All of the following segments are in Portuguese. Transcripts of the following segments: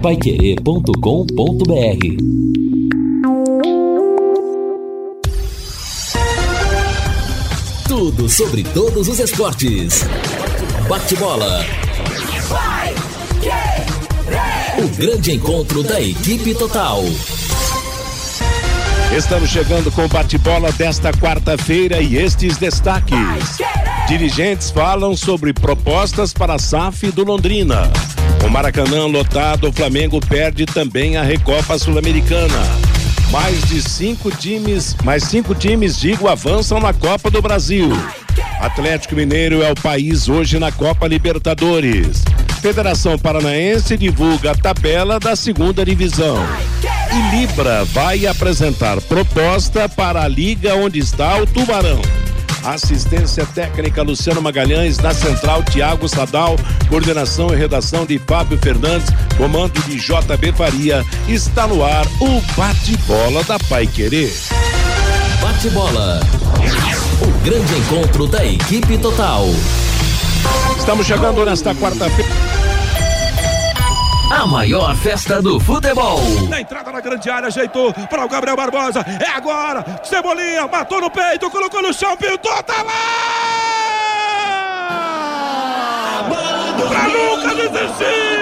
paiquerê.com.br Tudo sobre todos os esportes. Bate-bola. O grande encontro da equipe total. Estamos chegando com o bate-bola desta quarta-feira e estes destaques. Dirigentes falam sobre propostas para a SAF do Londrina. O Maracanã lotado, o Flamengo perde também a Recopa Sul-Americana. Mais de cinco times, mais cinco times, digo, avançam na Copa do Brasil. Atlético Mineiro é o país hoje na Copa Libertadores. Federação Paranaense divulga a tabela da segunda divisão. E Libra vai apresentar proposta para a liga onde está o Tubarão. Assistência técnica Luciano Magalhães, na central Tiago Sadal, coordenação e redação de Fábio Fernandes, comando de JB Faria. Está no ar o bate-bola da Pai Querer. Bate-bola. O grande encontro da equipe total. Estamos chegando nesta quarta-feira. A maior festa do futebol. Na entrada na grande área, ajeitou para o Gabriel Barbosa. É agora. Cebolinha, matou no peito, colocou no chão, pintou, tá lá! Pra nunca desistir!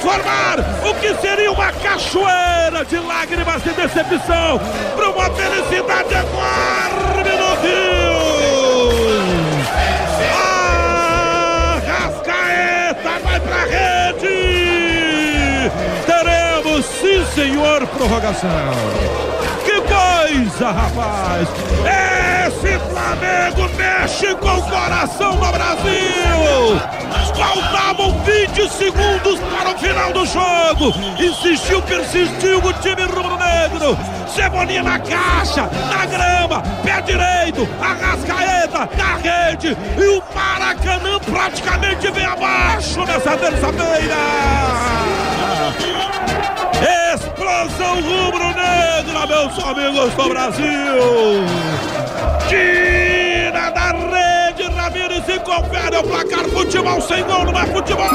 Transformar o que seria uma cachoeira de lágrimas de decepção para uma felicidade enorme no Rio. A Rascaeta vai pra rede. Teremos, sim senhor, prorrogação. Coisa, rapaz! Esse Flamengo mexe com o coração do Brasil! Faltavam 20 segundos para o final do jogo! Insistiu, persistiu o time rubro-negro! Cebolinha na caixa, na grama, pé direito, Arrascaeta na rede e o Maracanã praticamente vem abaixo nessa terça-feira! Explosão rubro-negra, meus amigos do Brasil! Tira da rede, Ramires e confere o placar. Futebol sem gol, não é futebol!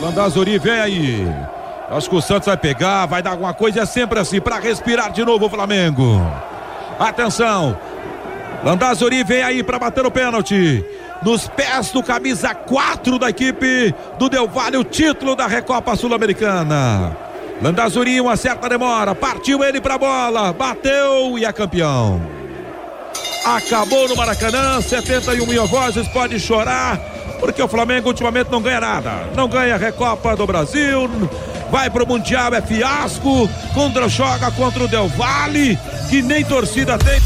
Landazuri, vem aí. Acho que o Santos vai pegar, vai dar alguma coisa. É sempre assim, para respirar de novo o Flamengo. Atenção. Landazuri vem aí para bater o pênalti. Nos pés do camisa 4 da equipe do Del Valle, o título da Recopa Sul-Americana. Landazuri, uma certa demora. Partiu ele pra bola. Bateu e é campeão. Acabou no Maracanã, 71 mil vozes, pode chorar, porque o Flamengo ultimamente não ganha nada. Não ganha a Recopa do Brasil, vai pro Mundial, é fiasco, contra joga contra o Del Valle, que nem torcida tem.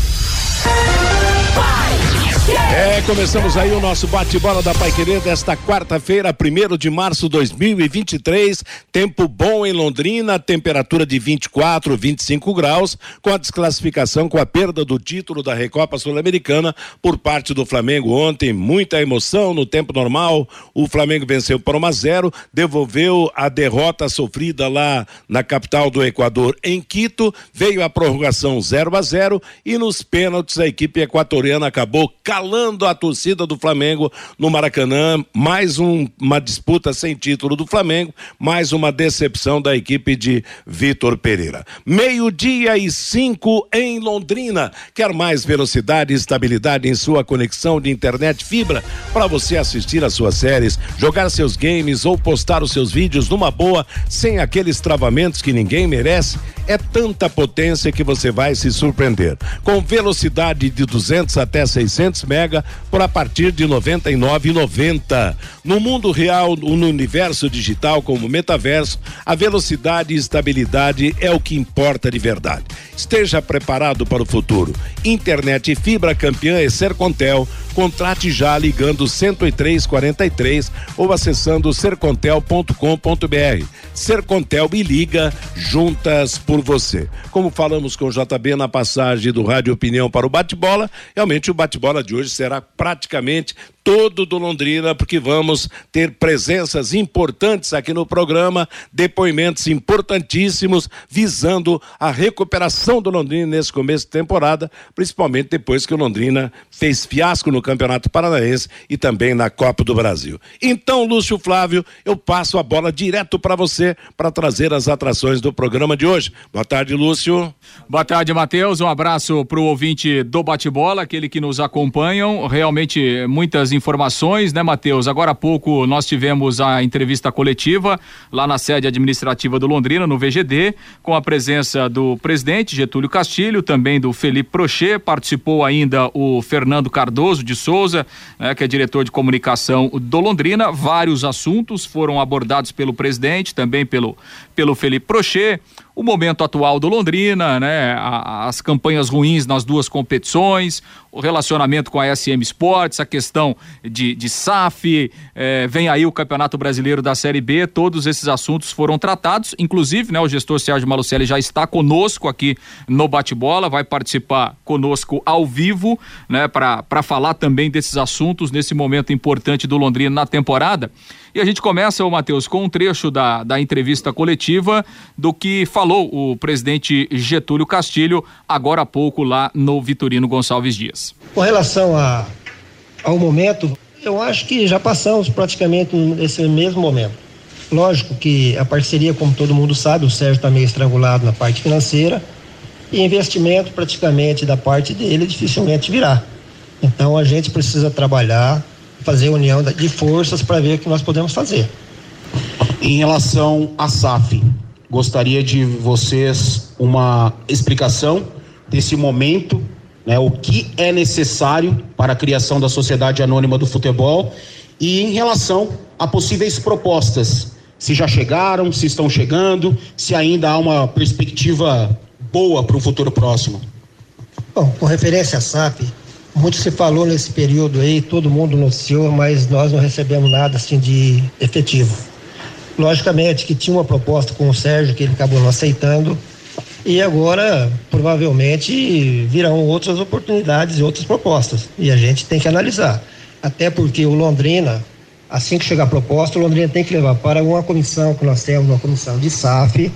É, começamos aí o nosso bate-bola da Pai Querer desta quarta-feira, 1 de março de 2023. Tempo bom em Londrina, temperatura de 24, 25 graus, com a desclassificação, com a perda do título da Recopa Sul-Americana por parte do Flamengo ontem. Muita emoção no tempo normal. O Flamengo venceu por 1 a 0, devolveu a derrota sofrida lá na capital do Equador, em Quito. Veio a prorrogação 0 a 0 e nos pênaltis a equipe equatoriana acabou calando a torcida do Flamengo no Maracanã. Mais um, uma disputa sem título do Flamengo, mais uma decepção da equipe de Vitor Pereira. Meio-dia e cinco em Londrina. Quer mais velocidade e estabilidade em sua conexão de internet fibra para você assistir às suas séries, jogar seus games ou postar os seus vídeos numa boa, sem aqueles travamentos que ninguém merece? É tanta potência que você vai se surpreender. Com velocidade de 200 até 600 mega por a partir de 99,90. No mundo real, no universo digital como metaverso, a velocidade e estabilidade é o que importa de verdade. Esteja preparado para o futuro. Internet fibra campeã é Sercontel Contrate já ligando 10343 ou acessando sercontel.com.br. Sercontel e liga juntas por você. Como falamos com o JB na passagem do Rádio Opinião para o bate-bola, realmente o bate-bola de hoje será praticamente todo do Londrina, porque vamos ter presenças importantes aqui no programa, depoimentos importantíssimos visando a recuperação do Londrina nesse começo de temporada, principalmente depois que o Londrina fez fiasco no Campeonato Paranaense e também na Copa do Brasil. Então, Lúcio Flávio, eu passo a bola direto para você para trazer as atrações do programa de hoje. Boa tarde, Lúcio. Boa tarde, Matheus. Um abraço para o ouvinte do bate-bola, aquele que nos acompanham. Realmente muitas informações, né, Matheus? Agora há pouco nós tivemos a entrevista coletiva lá na sede administrativa do Londrina, no VGD, com a presença do presidente Getúlio Castilho, também do Felipe Prochê, participou ainda o Fernando Cardoso de Souza, né, que é diretor de comunicação do Londrina. Vários assuntos foram abordados pelo presidente, também pelo, pelo Felipe Prochê o momento atual do Londrina, né? As campanhas ruins nas duas competições, o relacionamento com a SM Sports, a questão de, de SAF, eh, vem aí o Campeonato Brasileiro da Série B, todos esses assuntos foram tratados, inclusive, né? O gestor Sérgio Malucelli já está conosco aqui no bate-bola, vai participar conosco ao vivo, né? Para falar também desses assuntos nesse momento importante do Londrina na temporada. E a gente começa, o Matheus, com um trecho da, da entrevista coletiva do que falou o presidente Getúlio Castilho agora há pouco lá no Vitorino Gonçalves Dias. Com relação a, ao momento, eu acho que já passamos praticamente nesse mesmo momento. Lógico que a parceria, como todo mundo sabe, o Sérgio está meio estrangulado na parte financeira e investimento praticamente da parte dele dificilmente virá. Então a gente precisa trabalhar fazer união de forças para ver o que nós podemos fazer. Em relação à SAF, gostaria de vocês uma explicação desse momento, né, o que é necessário para a criação da Sociedade Anônima do Futebol e em relação a possíveis propostas, se já chegaram, se estão chegando, se ainda há uma perspectiva boa para o futuro próximo. Bom, com referência à SAF, muito se falou nesse período aí, todo mundo noticiou, mas nós não recebemos nada assim de efetivo. Logicamente que tinha uma proposta com o Sérgio que ele acabou não aceitando e agora provavelmente virão outras oportunidades e outras propostas e a gente tem que analisar. Até porque o Londrina, assim que chegar a proposta, o Londrina tem que levar para uma comissão que nós temos, uma comissão de SAF.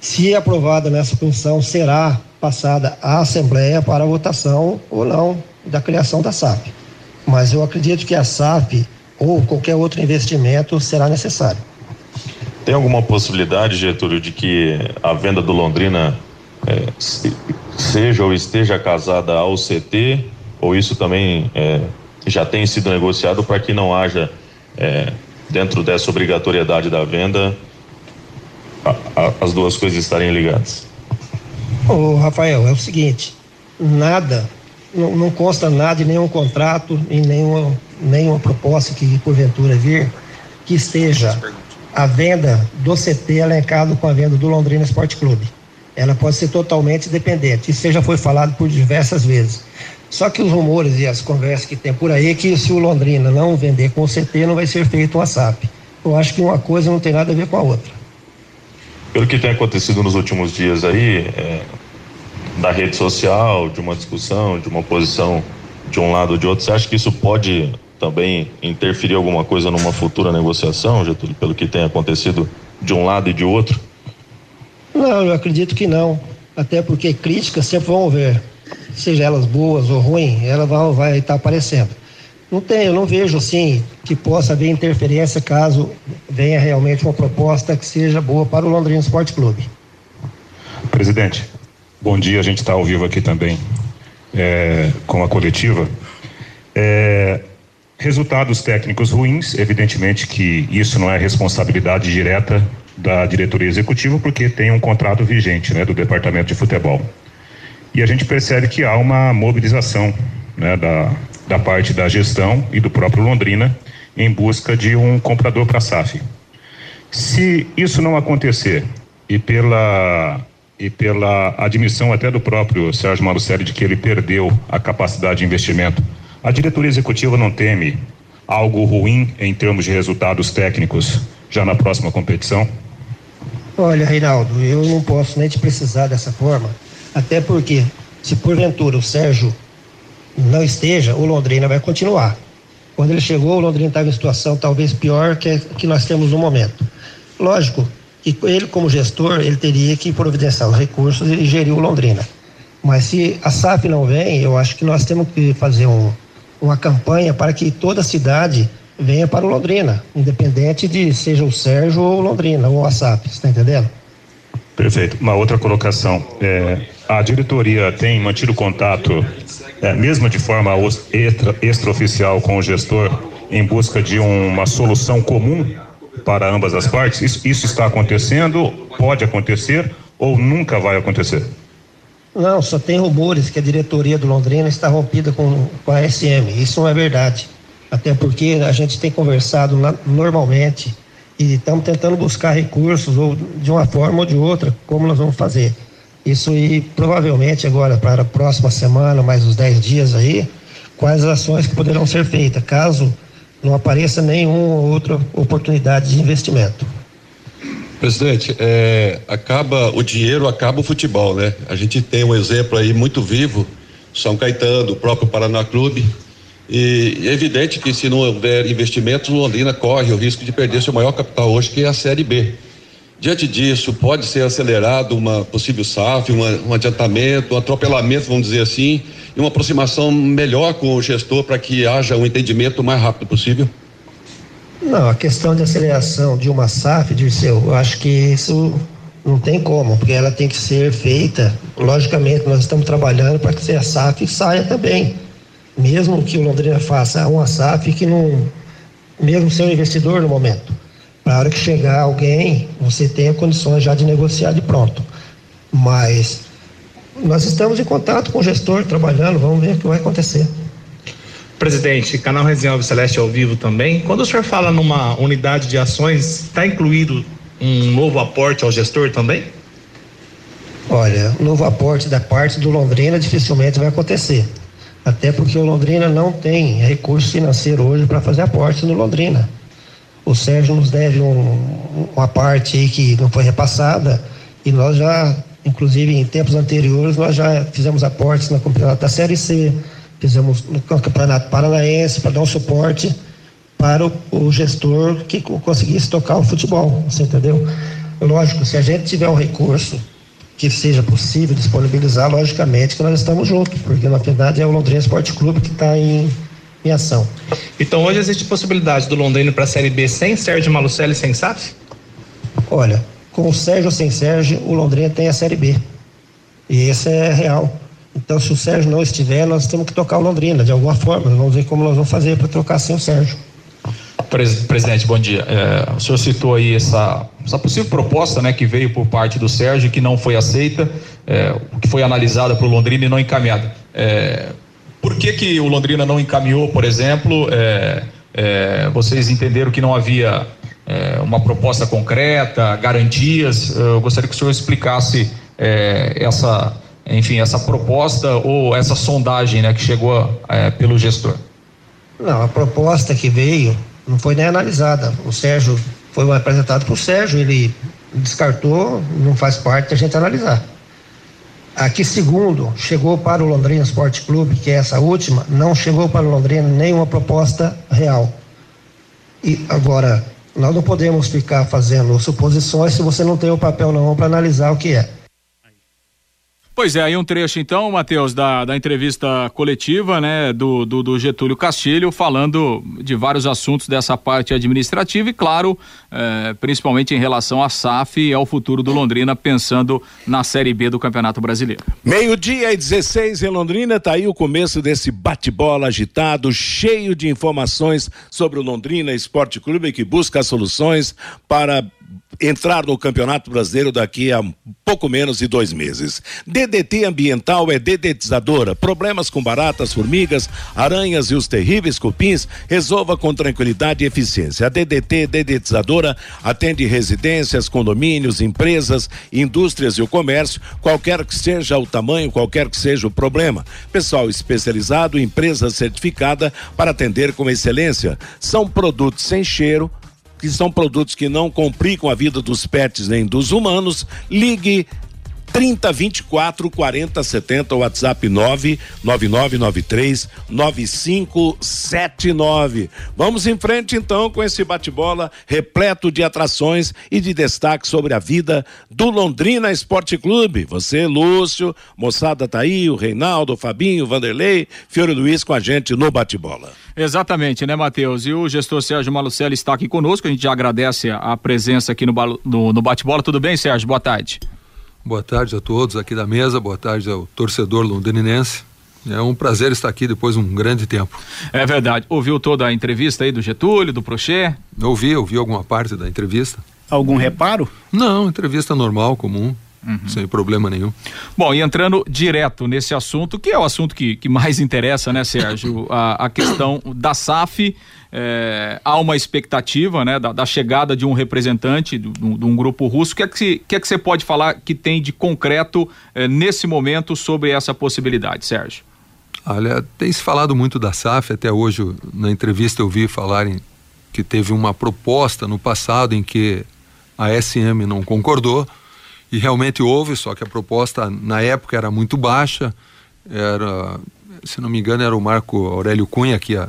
Se aprovada nessa comissão, será passada à Assembleia para votação ou não da criação da SAP. Mas eu acredito que a SAP ou qualquer outro investimento será necessário. Tem alguma possibilidade, Getúlio, de que a venda do Londrina é, seja ou esteja casada ao CT, ou isso também é, já tem sido negociado para que não haja, é, dentro dessa obrigatoriedade da venda, a, a, as duas coisas estarem ligadas? Ô, Rafael, é o seguinte, nada, não, não consta nada em nenhum contrato, em nenhuma, nenhuma proposta que porventura vir, que esteja a venda do CT elencado com a venda do Londrina Esporte Clube. Ela pode ser totalmente dependente. Isso já foi falado por diversas vezes. Só que os rumores e as conversas que tem por aí é que se o Londrina não vender com o CT, não vai ser feito uma SAP. Eu acho que uma coisa não tem nada a ver com a outra pelo que tem acontecido nos últimos dias aí, é, da rede social, de uma discussão, de uma posição de um lado ou de outro, você acha que isso pode também interferir alguma coisa numa futura negociação, Getúlio, pelo que tem acontecido de um lado e de outro? Não, eu acredito que não. Até porque críticas sempre vão ver, seja elas boas ou ruins, ela vai, vai estar aparecendo. Não tem, eu não vejo assim que possa haver interferência caso venha realmente uma proposta que seja boa para o Londrina Esporte Clube. Presidente, bom dia, a gente está ao vivo aqui também é, com a coletiva. É, resultados técnicos ruins, evidentemente que isso não é responsabilidade direta da diretoria executiva, porque tem um contrato vigente né, do departamento de futebol. E a gente percebe que há uma mobilização né, da, da parte da gestão e do próprio Londrina em busca de um comprador para a SAF. Se isso não acontecer e pela e pela admissão até do próprio Sérgio Malucelli de que ele perdeu a capacidade de investimento A diretoria executiva não teme algo ruim em termos de resultados técnicos já na próxima competição? Olha, Reinaldo, eu não posso nem te precisar dessa forma, até porque se porventura o Sérgio não esteja, o Londrina vai continuar. Quando ele chegou, o Londrina estava em situação talvez pior que que nós temos no momento. Lógico que ele, como gestor, ele teria que providenciar os recursos e gerir o Londrina. Mas se a SAF não vem, eu acho que nós temos que fazer um, uma campanha para que toda a cidade venha para o Londrina, independente de seja o Sérgio ou o Londrina, ou a SAF, você está entendendo? Perfeito. Uma outra colocação. É, a diretoria tem mantido contato, é, mesmo de forma extra, extraoficial, com o gestor, em busca de uma solução comum para ambas as partes? Isso, isso está acontecendo? Pode acontecer ou nunca vai acontecer? Não, só tem rumores que a diretoria do Londrina está rompida com, com a SM. Isso não é verdade. Até porque a gente tem conversado normalmente e estamos tentando buscar recursos ou de uma forma ou de outra, como nós vamos fazer. Isso e provavelmente agora para a próxima semana, mais uns 10 dias aí, quais ações que poderão ser feitas, caso não apareça nenhuma outra oportunidade de investimento. Presidente, é, acaba o dinheiro, acaba o futebol, né? A gente tem um exemplo aí muito vivo, São Caetano, o próprio Paraná Clube, e é evidente que se não houver investimentos, Londrina corre o risco de perder seu maior capital hoje, que é a Série B. Diante disso, pode ser acelerado uma possível SAF, uma, um adiantamento, um atropelamento, vamos dizer assim, e uma aproximação melhor com o gestor para que haja um entendimento o mais rápido possível? Não, a questão de aceleração de uma SAF, Dirceu, eu acho que isso não tem como, porque ela tem que ser feita. Logicamente, nós estamos trabalhando para que a SAF saia também. Mesmo que o Londrina faça uma SAF que não. Mesmo ser um investidor no momento. Para a hora que chegar alguém, você tenha condições já de negociar de pronto. Mas nós estamos em contato com o gestor, trabalhando, vamos ver o que vai acontecer. Presidente, canal Resenha Celeste ao vivo também. Quando o senhor fala numa unidade de ações, está incluído um novo aporte ao gestor também? Olha, novo aporte da parte do Londrina dificilmente vai acontecer. Até porque o Londrina não tem recurso financeiro hoje para fazer aporte no Londrina. O Sérgio nos deve um, uma parte aí que não foi repassada e nós já, inclusive em tempos anteriores, nós já fizemos aportes na campeonato da Série C, fizemos no Campeonato Paranaense para dar um suporte para o, o, gestor que conseguisse tocar o futebol, você entendeu? Lógico, se a gente tiver um recurso que seja possível disponibilizar, logicamente que nós estamos juntos, porque na verdade é o Londrina Esporte Clube que está em, em ação. Então hoje existe possibilidade do Londrina para a Série B sem Sérgio Malucelli e sem SAF? Olha, com o Sérgio ou sem Sérgio, o Londrina tem a Série B. E esse é real. Então, se o Sérgio não estiver, nós temos que tocar o Londrina, de alguma forma. Vamos ver como nós vamos fazer para trocar sem o Sérgio. Presidente, bom dia. É, o senhor citou aí essa, essa possível proposta né, que veio por parte do Sérgio, que não foi aceita, é, que foi analisada para o Londrina e não encaminhada. É, por que, que o Londrina não encaminhou, por exemplo? É, é, vocês entenderam que não havia é, uma proposta concreta, garantias? Eu gostaria que o senhor explicasse essa enfim, essa proposta ou essa sondagem né, que chegou é, pelo gestor? Não, a proposta que veio não foi nem analisada. O Sérgio foi apresentado para o Sérgio, ele descartou, não faz parte da gente analisar. Aqui, segundo, chegou para o Londrina Esporte Clube, que é essa última, não chegou para o Londrina nenhuma proposta real. E agora, nós não podemos ficar fazendo suposições se você não tem o papel na mão para analisar o que é. Pois é, aí um trecho então, Matheus, da, da entrevista coletiva, né, do, do, do, Getúlio Castilho, falando de vários assuntos dessa parte administrativa e, claro, eh, principalmente em relação à SAF e ao futuro do Londrina, pensando na Série B do Campeonato Brasileiro. Meio-dia e 16 em Londrina, tá aí o começo desse bate-bola agitado, cheio de informações sobre o Londrina Esporte Clube, que busca soluções para entrar no Campeonato Brasileiro daqui a pouco menos de dois meses. DDT ambiental é dedetizadora. Problemas com baratas, formigas, aranhas e os terríveis cupins, resolva com tranquilidade e eficiência. A DDT dedetizadora atende residências, condomínios, empresas, indústrias e o comércio, qualquer que seja o tamanho, qualquer que seja o problema. Pessoal especializado, empresa certificada para atender com excelência. São produtos sem cheiro que são produtos que não complicam a vida dos pets nem dos humanos, ligue 30 24 40 70, WhatsApp 99993 9579. Vamos em frente então com esse bate-bola repleto de atrações e de destaque sobre a vida do Londrina Esporte Clube. Você, Lúcio, moçada tá aí, o Reinaldo, o Fabinho, o Vanderlei, Fiore Luiz com a gente no bate-bola. Exatamente, né, Matheus? E o gestor Sérgio Malucelli está aqui conosco. A gente já agradece a presença aqui no, no, no bate-bola. Tudo bem, Sérgio? Boa tarde. Boa tarde a todos aqui da mesa, boa tarde ao torcedor londrinense. É um prazer estar aqui depois de um grande tempo. É verdade. Ouviu toda a entrevista aí do Getúlio, do Prochê? Ouvi, ouvi alguma parte da entrevista. Algum reparo? Não, entrevista normal, comum. Uhum. Sem problema nenhum. Bom, e entrando direto nesse assunto, que é o assunto que, que mais interessa, né, Sérgio? A, a questão da SAF. É, há uma expectativa né, da, da, chegada de um representante de, de um grupo russo. O que é que, que, é que você pode falar que tem de concreto é, nesse momento sobre essa possibilidade, Sérgio? Olha, tem se falado muito da SAF, até hoje na entrevista eu vi falarem que teve uma proposta no passado em que a SM não concordou e realmente houve, só que a proposta na época era muito baixa, era, se não me engano, era o Marco Aurélio Cunha que ia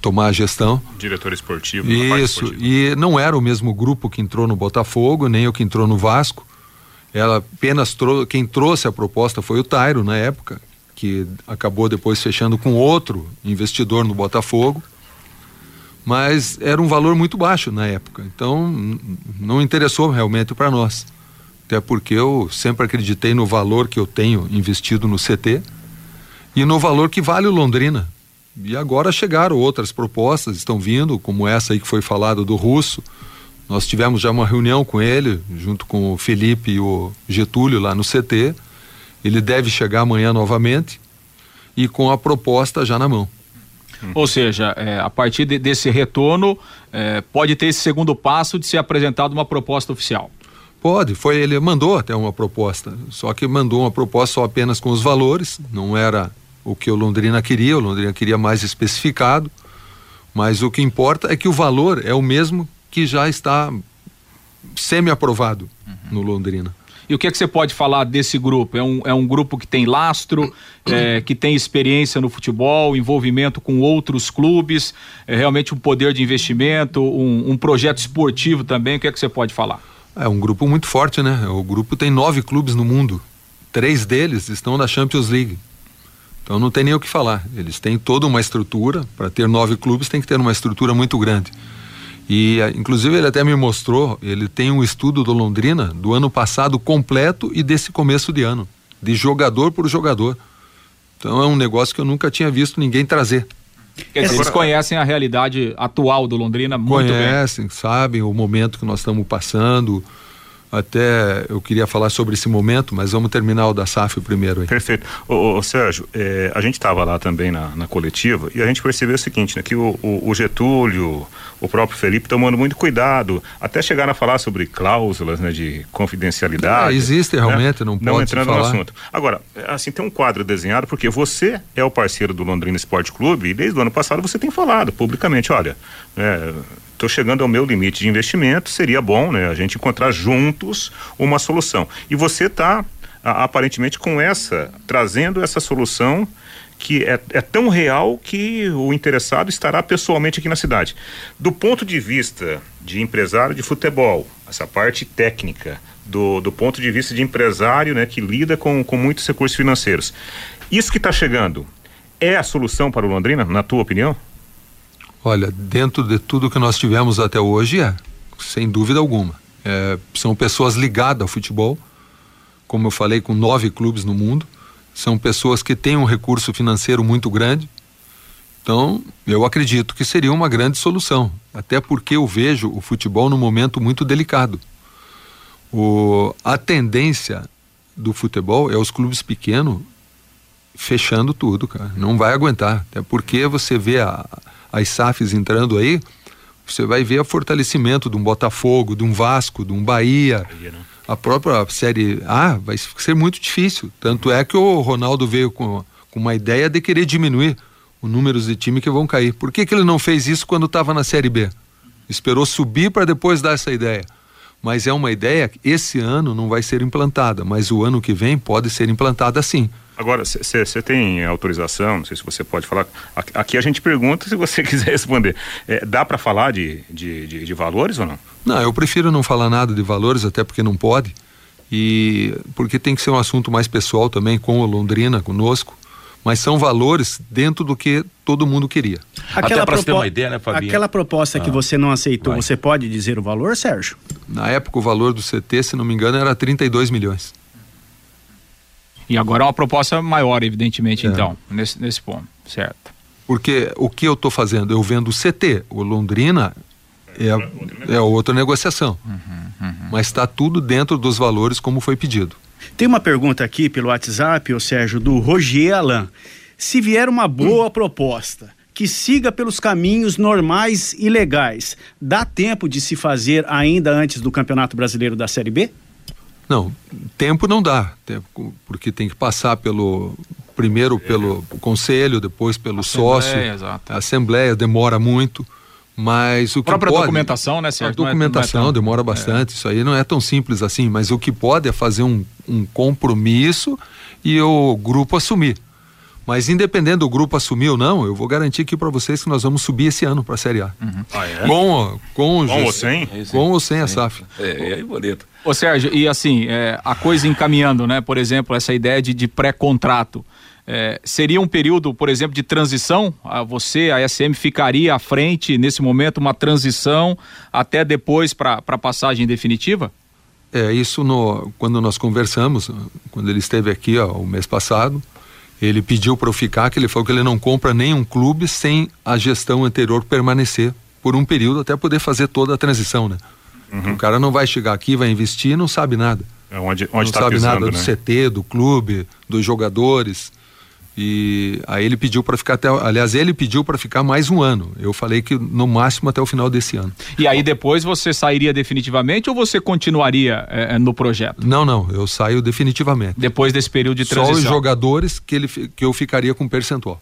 tomar a gestão. Diretor esportivo. Isso, e não era o mesmo grupo que entrou no Botafogo, nem o que entrou no Vasco. Ela apenas trou quem trouxe a proposta foi o Tairo na época, que acabou depois fechando com outro investidor no Botafogo. Mas era um valor muito baixo na época, então não interessou realmente para nós. Até porque eu sempre acreditei no valor que eu tenho investido no CT e no valor que vale o Londrina. E agora chegaram outras propostas, estão vindo, como essa aí que foi falada do Russo. Nós tivemos já uma reunião com ele, junto com o Felipe e o Getúlio lá no CT. Ele deve chegar amanhã novamente e com a proposta já na mão. Ou seja, é, a partir de, desse retorno, é, pode ter esse segundo passo de ser apresentada uma proposta oficial. Pode, foi ele mandou até uma proposta, só que mandou uma proposta só apenas com os valores, não era o que o Londrina queria, o Londrina queria mais especificado, mas o que importa é que o valor é o mesmo que já está semi-aprovado uhum. no Londrina. E o que é que você pode falar desse grupo? É um, é um grupo que tem lastro, é, que tem experiência no futebol, envolvimento com outros clubes, é realmente um poder de investimento, um, um projeto esportivo também. O que é que você pode falar? É um grupo muito forte, né? O grupo tem nove clubes no mundo. Três deles estão na Champions League. Então não tem nem o que falar. Eles têm toda uma estrutura, para ter nove clubes tem que ter uma estrutura muito grande. E inclusive ele até me mostrou, ele tem um estudo do Londrina do ano passado completo e desse começo de ano, de jogador por jogador. Então é um negócio que eu nunca tinha visto ninguém trazer. Quer dizer, eles conhecem a realidade atual do Londrina muito conhecem, bem. Conhecem, sabem o momento que nós estamos passando, até eu queria falar sobre esse momento, mas vamos terminar o da SAF primeiro aí. Perfeito. Ô, ô Sérgio, é, a gente estava lá também na, na, coletiva e a gente percebeu o seguinte, né, que o, o, o, Getúlio, o próprio Felipe tomando muito cuidado, até chegaram a falar sobre cláusulas né, de confidencialidade. Ah, existe realmente, né? não pode Não entrando falar. no assunto. Agora, assim, tem um quadro desenhado, porque você é o parceiro do Londrina Esporte Clube e desde o ano passado você tem falado publicamente, olha, é, estou chegando ao meu limite de investimento, seria bom né, a gente encontrar juntos uma solução. E você está aparentemente com essa, trazendo essa solução que é, é, tão real que o interessado estará pessoalmente aqui na cidade. Do ponto de vista de empresário de futebol, essa parte técnica, do, do ponto de vista de empresário né, que lida com, com muitos recursos financeiros, isso que está chegando é a solução para o Londrina, na tua opinião? Olha, dentro de tudo que nós tivemos até hoje, é, sem dúvida alguma. É, são pessoas ligadas ao futebol, como eu falei, com nove clubes no mundo. São pessoas que têm um recurso financeiro muito grande Então, eu acredito que seria uma grande solução, até porque eu vejo o futebol num momento muito delicado. O, a tendência do futebol é os clubes pequenos fechando tudo, cara. Não vai aguentar. Até porque você vê a, as SAFs entrando aí, você vai ver o fortalecimento de um Botafogo, de um Vasco, de um Bahia. A própria Série A vai ser muito difícil. Tanto é que o Ronaldo veio com, com uma ideia de querer diminuir o número de times que vão cair. Por que, que ele não fez isso quando estava na Série B? Esperou subir para depois dar essa ideia. Mas é uma ideia que esse ano não vai ser implantada, mas o ano que vem pode ser implantada sim. Agora, você tem autorização? Não sei se você pode falar. Aqui a gente pergunta se você quiser responder. É, dá para falar de, de, de, de, valores ou não? Não, eu prefiro não falar nada de valores, até porque não pode. E porque tem que ser um assunto mais pessoal também com o Londrina, conosco. Mas são valores dentro do que todo mundo queria. Aquela Até para ter uma ideia, né, Fabinho? Aquela proposta ah, que você não aceitou, vai. você pode dizer o valor, Sérgio? Na época, o valor do CT, se não me engano, era 32 milhões. E agora é uma proposta maior, evidentemente, é. então, nesse, nesse ponto, certo? Porque o que eu estou fazendo? Eu vendo o CT, o Londrina é, é outra negociação. Uhum, uhum. Mas está tudo dentro dos valores como foi pedido. Tem uma pergunta aqui pelo WhatsApp, o Sérgio, do Roger Alain. Se vier uma boa hum. proposta que siga pelos caminhos normais e legais, dá tempo de se fazer ainda antes do Campeonato Brasileiro da Série B? Não, tempo não dá, tempo, porque tem que passar pelo primeiro pelo conselho, depois pelo Assembleia, sócio, exato. a assembleia demora muito, mas o que própria pode, documentação, né, Sérgio? A documentação não é, não é tão, demora bastante, é. isso aí não é tão simples assim, mas o que pode é fazer um, um compromisso e o grupo assumir. Mas independente do grupo assumir ou não, eu vou garantir aqui para vocês que nós vamos subir esse ano para a Série A. Uhum. Ah, é? Com, com, com ou sem? Com ou sem a SAF. É, é bonito. Ô Sérgio, e assim, é, a coisa encaminhando, né? Por exemplo, essa ideia de, de pré-contrato. É, seria um período, por exemplo, de transição? A você, a SM, ficaria à frente nesse momento, uma transição até depois para a passagem definitiva? É, isso no, quando nós conversamos, quando ele esteve aqui ó, o mês passado, ele pediu para eu ficar, que ele falou que ele não compra nenhum clube sem a gestão anterior permanecer por um período até poder fazer toda a transição, né? Uhum. O cara não vai chegar aqui, vai investir e não sabe nada. É onde, onde não tá sabe pisando, nada do né? CT, do clube, dos jogadores. E aí ele pediu para ficar até, aliás, ele pediu para ficar mais um ano. Eu falei que no máximo até o final desse ano. E aí depois você sairia definitivamente ou você continuaria é, no projeto? Não, não, eu saio definitivamente. Depois desse período de transição. Só os jogadores que ele que eu ficaria com percentual.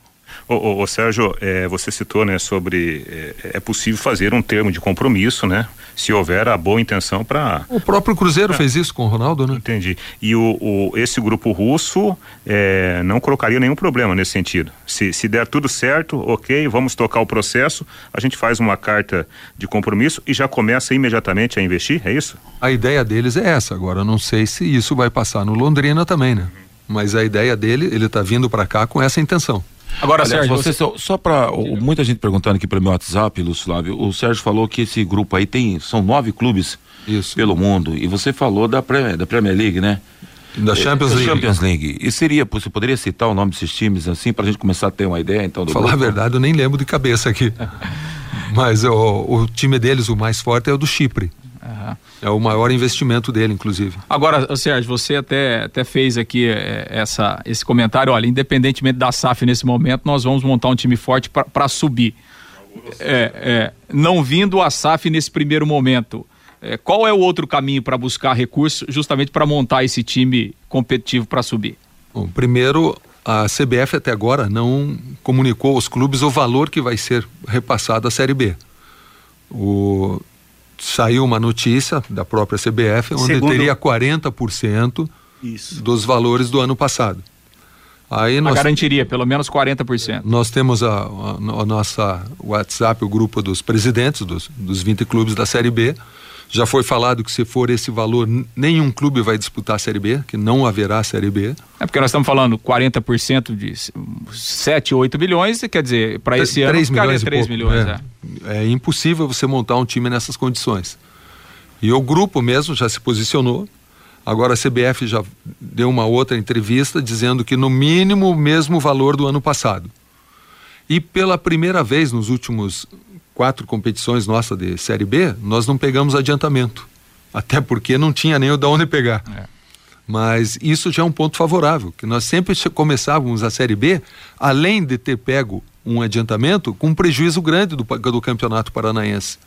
Ô, ô, ô Sérgio, é, você citou, né, sobre é, é, possível fazer um termo de compromisso, né, se houver a boa intenção para. O próprio Cruzeiro é. fez isso com o Ronaldo, né? Entendi. E o, o esse grupo russo é, não colocaria nenhum problema nesse sentido. Se, se der tudo certo, ok, vamos tocar o processo, a gente faz uma carta de compromisso e já começa imediatamente a investir, é isso? A ideia deles é essa. Agora, não sei se isso vai passar no Londrina também, né? Mas a ideia dele, ele está vindo para cá com essa intenção. Agora, Aliás, Sérgio, você, só, só para muita gente perguntando aqui pelo meu WhatsApp, Lúcio Flávio, o Sérgio falou que esse grupo aí tem são nove clubes Isso. pelo mundo e você falou da Premier, da Premier League, né? Da Champions League. Champions League. E seria, você poderia citar o nome desses times assim para a gente começar a ter uma ideia então do Falar grupo? a verdade, eu nem lembro de cabeça aqui. Mas o, o time deles, o mais forte é o do Chipre. Uhum. É o maior investimento dele, inclusive. Agora, Sérgio, você até, até fez aqui é, essa, esse comentário. Olha, independentemente da SAF nesse momento, nós vamos montar um time forte para subir. É, é, não vindo a SAF nesse primeiro momento. É, qual é o outro caminho para buscar recursos justamente para montar esse time competitivo para subir? Bom, primeiro, a CBF até agora não comunicou aos clubes o valor que vai ser repassado à Série B. O, saiu uma notícia da própria CBF onde Segundo... teria 40% Isso. dos valores do ano passado. Aí nós, garantiria pelo menos 40%. Nós temos a, a, a nossa WhatsApp, o grupo dos presidentes dos, dos 20 clubes da Série B, já foi falado que se for esse valor, nenhum clube vai disputar a Série B, que não haverá Série B. É porque nós estamos falando 40% de 7, 8 bilhões, quer dizer, para esse 3 ano milhões 3 milhões. É. É. é impossível você montar um time nessas condições. E o grupo mesmo já se posicionou. Agora a CBF já deu uma outra entrevista dizendo que no mínimo o mesmo valor do ano passado. E pela primeira vez nos últimos quatro competições nossa de Série B, nós não pegamos adiantamento. Até porque não tinha nem o da onde pegar. É. Mas isso já é um ponto favorável, que nós sempre começávamos a Série B, além de ter pego um adiantamento, com um prejuízo grande do, do Campeonato Paranaense.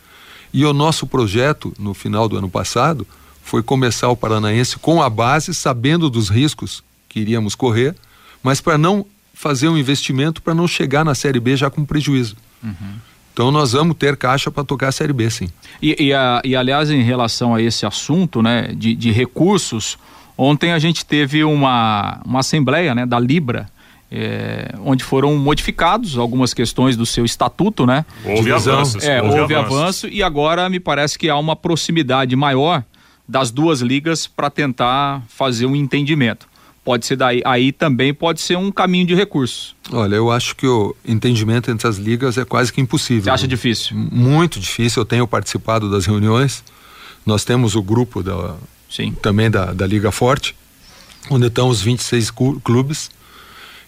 E o nosso projeto, no final do ano passado, foi começar o Paranaense com a base, sabendo dos riscos que iríamos correr, mas para não fazer um investimento para não chegar na Série B já com prejuízo. Uhum. Então nós vamos ter caixa para tocar a Série B, sim. E, e, a, e, aliás, em relação a esse assunto né, de, de recursos, ontem a gente teve uma, uma assembleia né, da Libra, é, onde foram modificados algumas questões do seu estatuto, né? Houve avanços. É, houve, houve avanço. avanço e agora me parece que há uma proximidade maior das duas ligas para tentar fazer um entendimento. Pode ser daí, aí também pode ser um caminho de recursos. Olha, eu acho que o entendimento entre as ligas é quase que impossível. Você acha difícil? Muito difícil. Eu tenho participado das reuniões. Nós temos o grupo da, Sim. também da, da Liga Forte, onde estão os 26 clubes.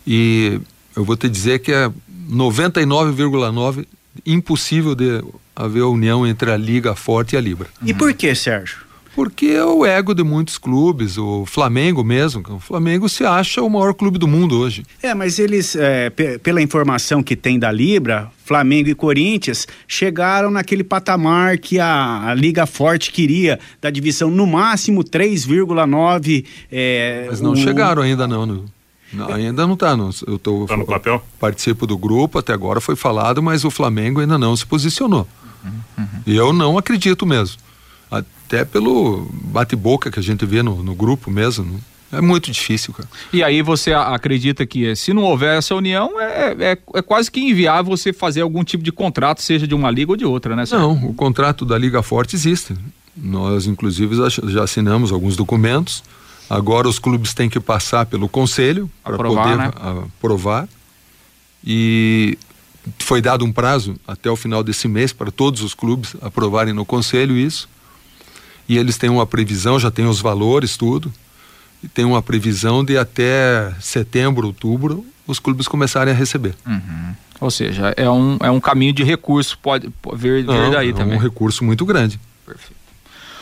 E eu vou te dizer que é 99,9 impossível de haver união entre a Liga Forte e a Libra. E por que, Sérgio? Porque é o ego de muitos clubes, o Flamengo mesmo. O Flamengo se acha o maior clube do mundo hoje. É, mas eles, é, pela informação que tem da Libra, Flamengo e Corinthians chegaram naquele patamar que a, a Liga Forte queria, da divisão no máximo 3,9. É, mas não o... chegaram ainda não, no... Não, ainda não está. Eu tô, tá no papel? Participo do grupo, até agora foi falado, mas o Flamengo ainda não se posicionou. Uhum, uhum. E eu não acredito mesmo até pelo bate-boca que a gente vê no, no grupo mesmo. Né? É muito difícil, cara. E aí você acredita que se não houver essa união, é, é, é, quase que inviável você fazer algum tipo de contrato, seja de uma liga ou de outra, né? Senhor? Não, o contrato da Liga Forte existe. Nós, inclusive, já assinamos alguns documentos. Agora os clubes têm que passar pelo conselho para poder né? aprovar. E foi dado um prazo até o final desse mês para todos os clubes aprovarem no conselho isso e eles têm uma previsão, já tem os valores, tudo, e tem uma previsão de até setembro, outubro, os clubes começarem a receber. Uhum. Ou seja, é um, é um caminho de recurso, pode, pode vir, vir Não, daí é também. É um recurso muito grande. Perfeito.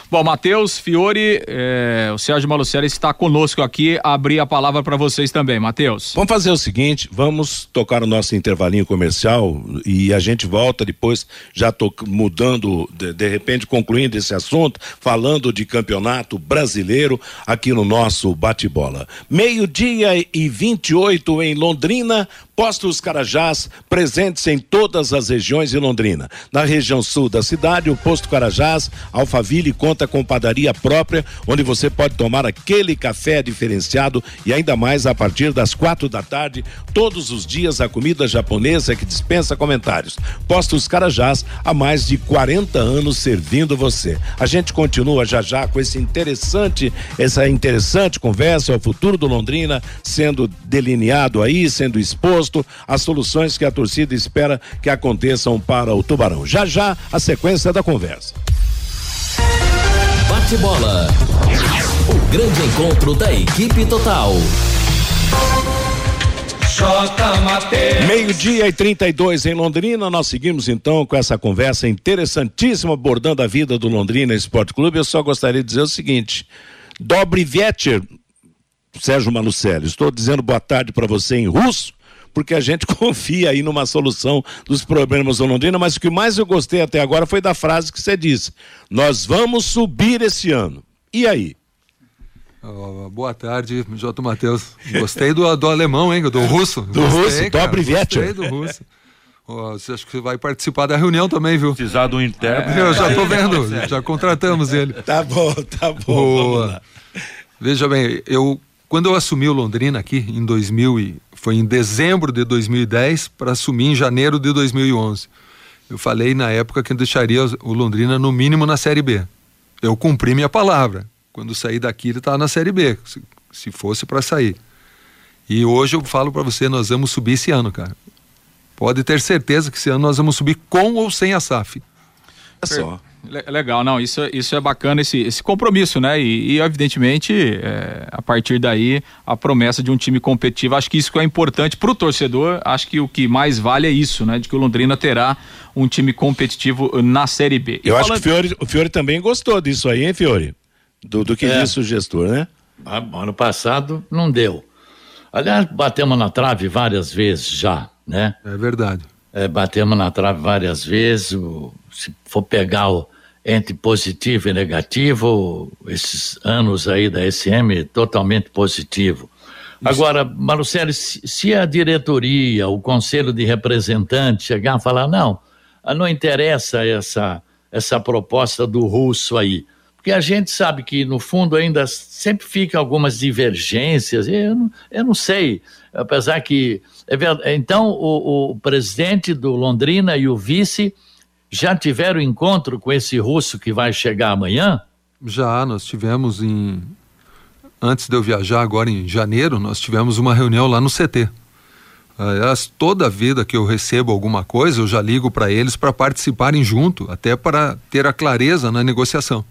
Bom, Matheus, Fiore, é, o Sérgio Malucelli está conosco aqui. Abrir a palavra para vocês também, Matheus. Vamos fazer o seguinte: vamos tocar o nosso intervalinho comercial e a gente volta depois, já tô mudando, de, de repente concluindo esse assunto, falando de campeonato brasileiro aqui no nosso bate-bola. Meio-dia e 28 em Londrina, Postos Carajás, presentes em todas as regiões de Londrina. Na região sul da cidade, o Posto Carajás, Alphaville, conta com padaria própria, onde você pode tomar aquele café diferenciado e ainda mais a partir das quatro da tarde, todos os dias a comida japonesa que dispensa comentários. Postos Carajás, há mais de 40 anos servindo você. A gente continua já já com esse interessante, essa interessante conversa, o futuro do Londrina sendo delineado aí, sendo exposto as soluções que a torcida espera que aconteçam para o Tubarão. Já já a sequência da conversa. Bate bola. O grande encontro da equipe total. Meio-dia e 32 em Londrina, nós seguimos então com essa conversa interessantíssima abordando a vida do Londrina Esporte Clube. Eu só gostaria de dizer o seguinte: Dobre Viecher, Sérgio Malucelli, estou dizendo boa tarde para você em russo porque a gente confia aí numa solução dos problemas do Londrina, mas o que mais eu gostei até agora foi da frase que você disse: Nós vamos subir esse ano. E aí? Oh, boa tarde, J. Matheus. Gostei do, do alemão, hein? Do russo. Do gostei, russo, dobre Gostei do russo. Oh, você acha que você vai participar da reunião também, viu? Precisar do intérprete. Eu já tô vendo, já contratamos ele. Tá bom, tá bom. Boa. Veja bem, eu quando eu assumi o Londrina aqui em 2000 e foi em dezembro de 2010 para assumir em janeiro de 2011. Eu falei na época que eu deixaria o Londrina no mínimo na Série B. Eu cumpri minha palavra. Quando saí daqui, ele estava na Série B, se, se fosse para sair. E hoje eu falo para você, nós vamos subir esse ano, cara. Pode ter certeza que esse ano nós vamos subir com ou sem a SAF. É só. Legal, não, isso, isso é bacana, esse, esse compromisso, né? E, e evidentemente, é, a partir daí, a promessa de um time competitivo. Acho que isso é importante para o torcedor. Acho que o que mais vale é isso, né? De que o Londrina terá um time competitivo na Série B. E Eu falando... acho que o Fiore, o Fiore também gostou disso aí, hein, Fiore? Do, do que é. disse o gestor, né? Ah, ano passado não deu. Aliás, batemos na trave várias vezes já, né? É verdade. É, batemos na trave várias vezes. O, se for pegar o entre positivo e negativo, esses anos aí da SM totalmente positivo. Agora, Marcelo, se a diretoria, o conselho de representantes chegar a falar, não, não interessa essa, essa proposta do russo aí, porque a gente sabe que no fundo ainda sempre fica algumas divergências, eu não, eu não sei, apesar que, é então o, o presidente do Londrina e o vice já tiveram encontro com esse russo que vai chegar amanhã? Já, nós tivemos em. Antes de eu viajar, agora em janeiro, nós tivemos uma reunião lá no CT. Aliás, toda vida que eu recebo alguma coisa, eu já ligo para eles para participarem junto, até para ter a clareza na negociação.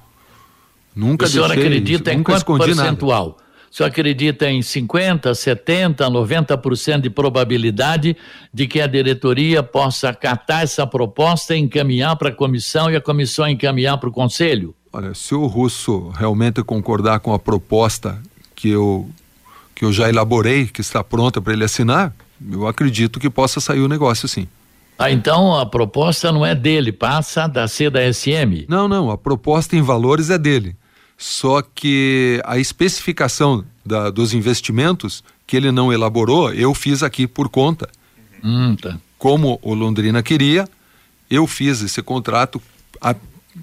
Nunca o senhor acredita em quanto percentual? Nada. O senhor acredita em 50%, 70%, 90% de probabilidade de que a diretoria possa acatar essa proposta e encaminhar para a comissão e a comissão encaminhar para o conselho? Olha, se o Russo realmente concordar com a proposta que eu, que eu já elaborei, que está pronta para ele assinar, eu acredito que possa sair o negócio sim. Ah, então a proposta não é dele, passa da CDSM? Não, não, a proposta em valores é dele. Só que a especificação da, dos investimentos que ele não elaborou, eu fiz aqui por conta. Hum, tá. Como o Londrina queria, eu fiz esse contrato a,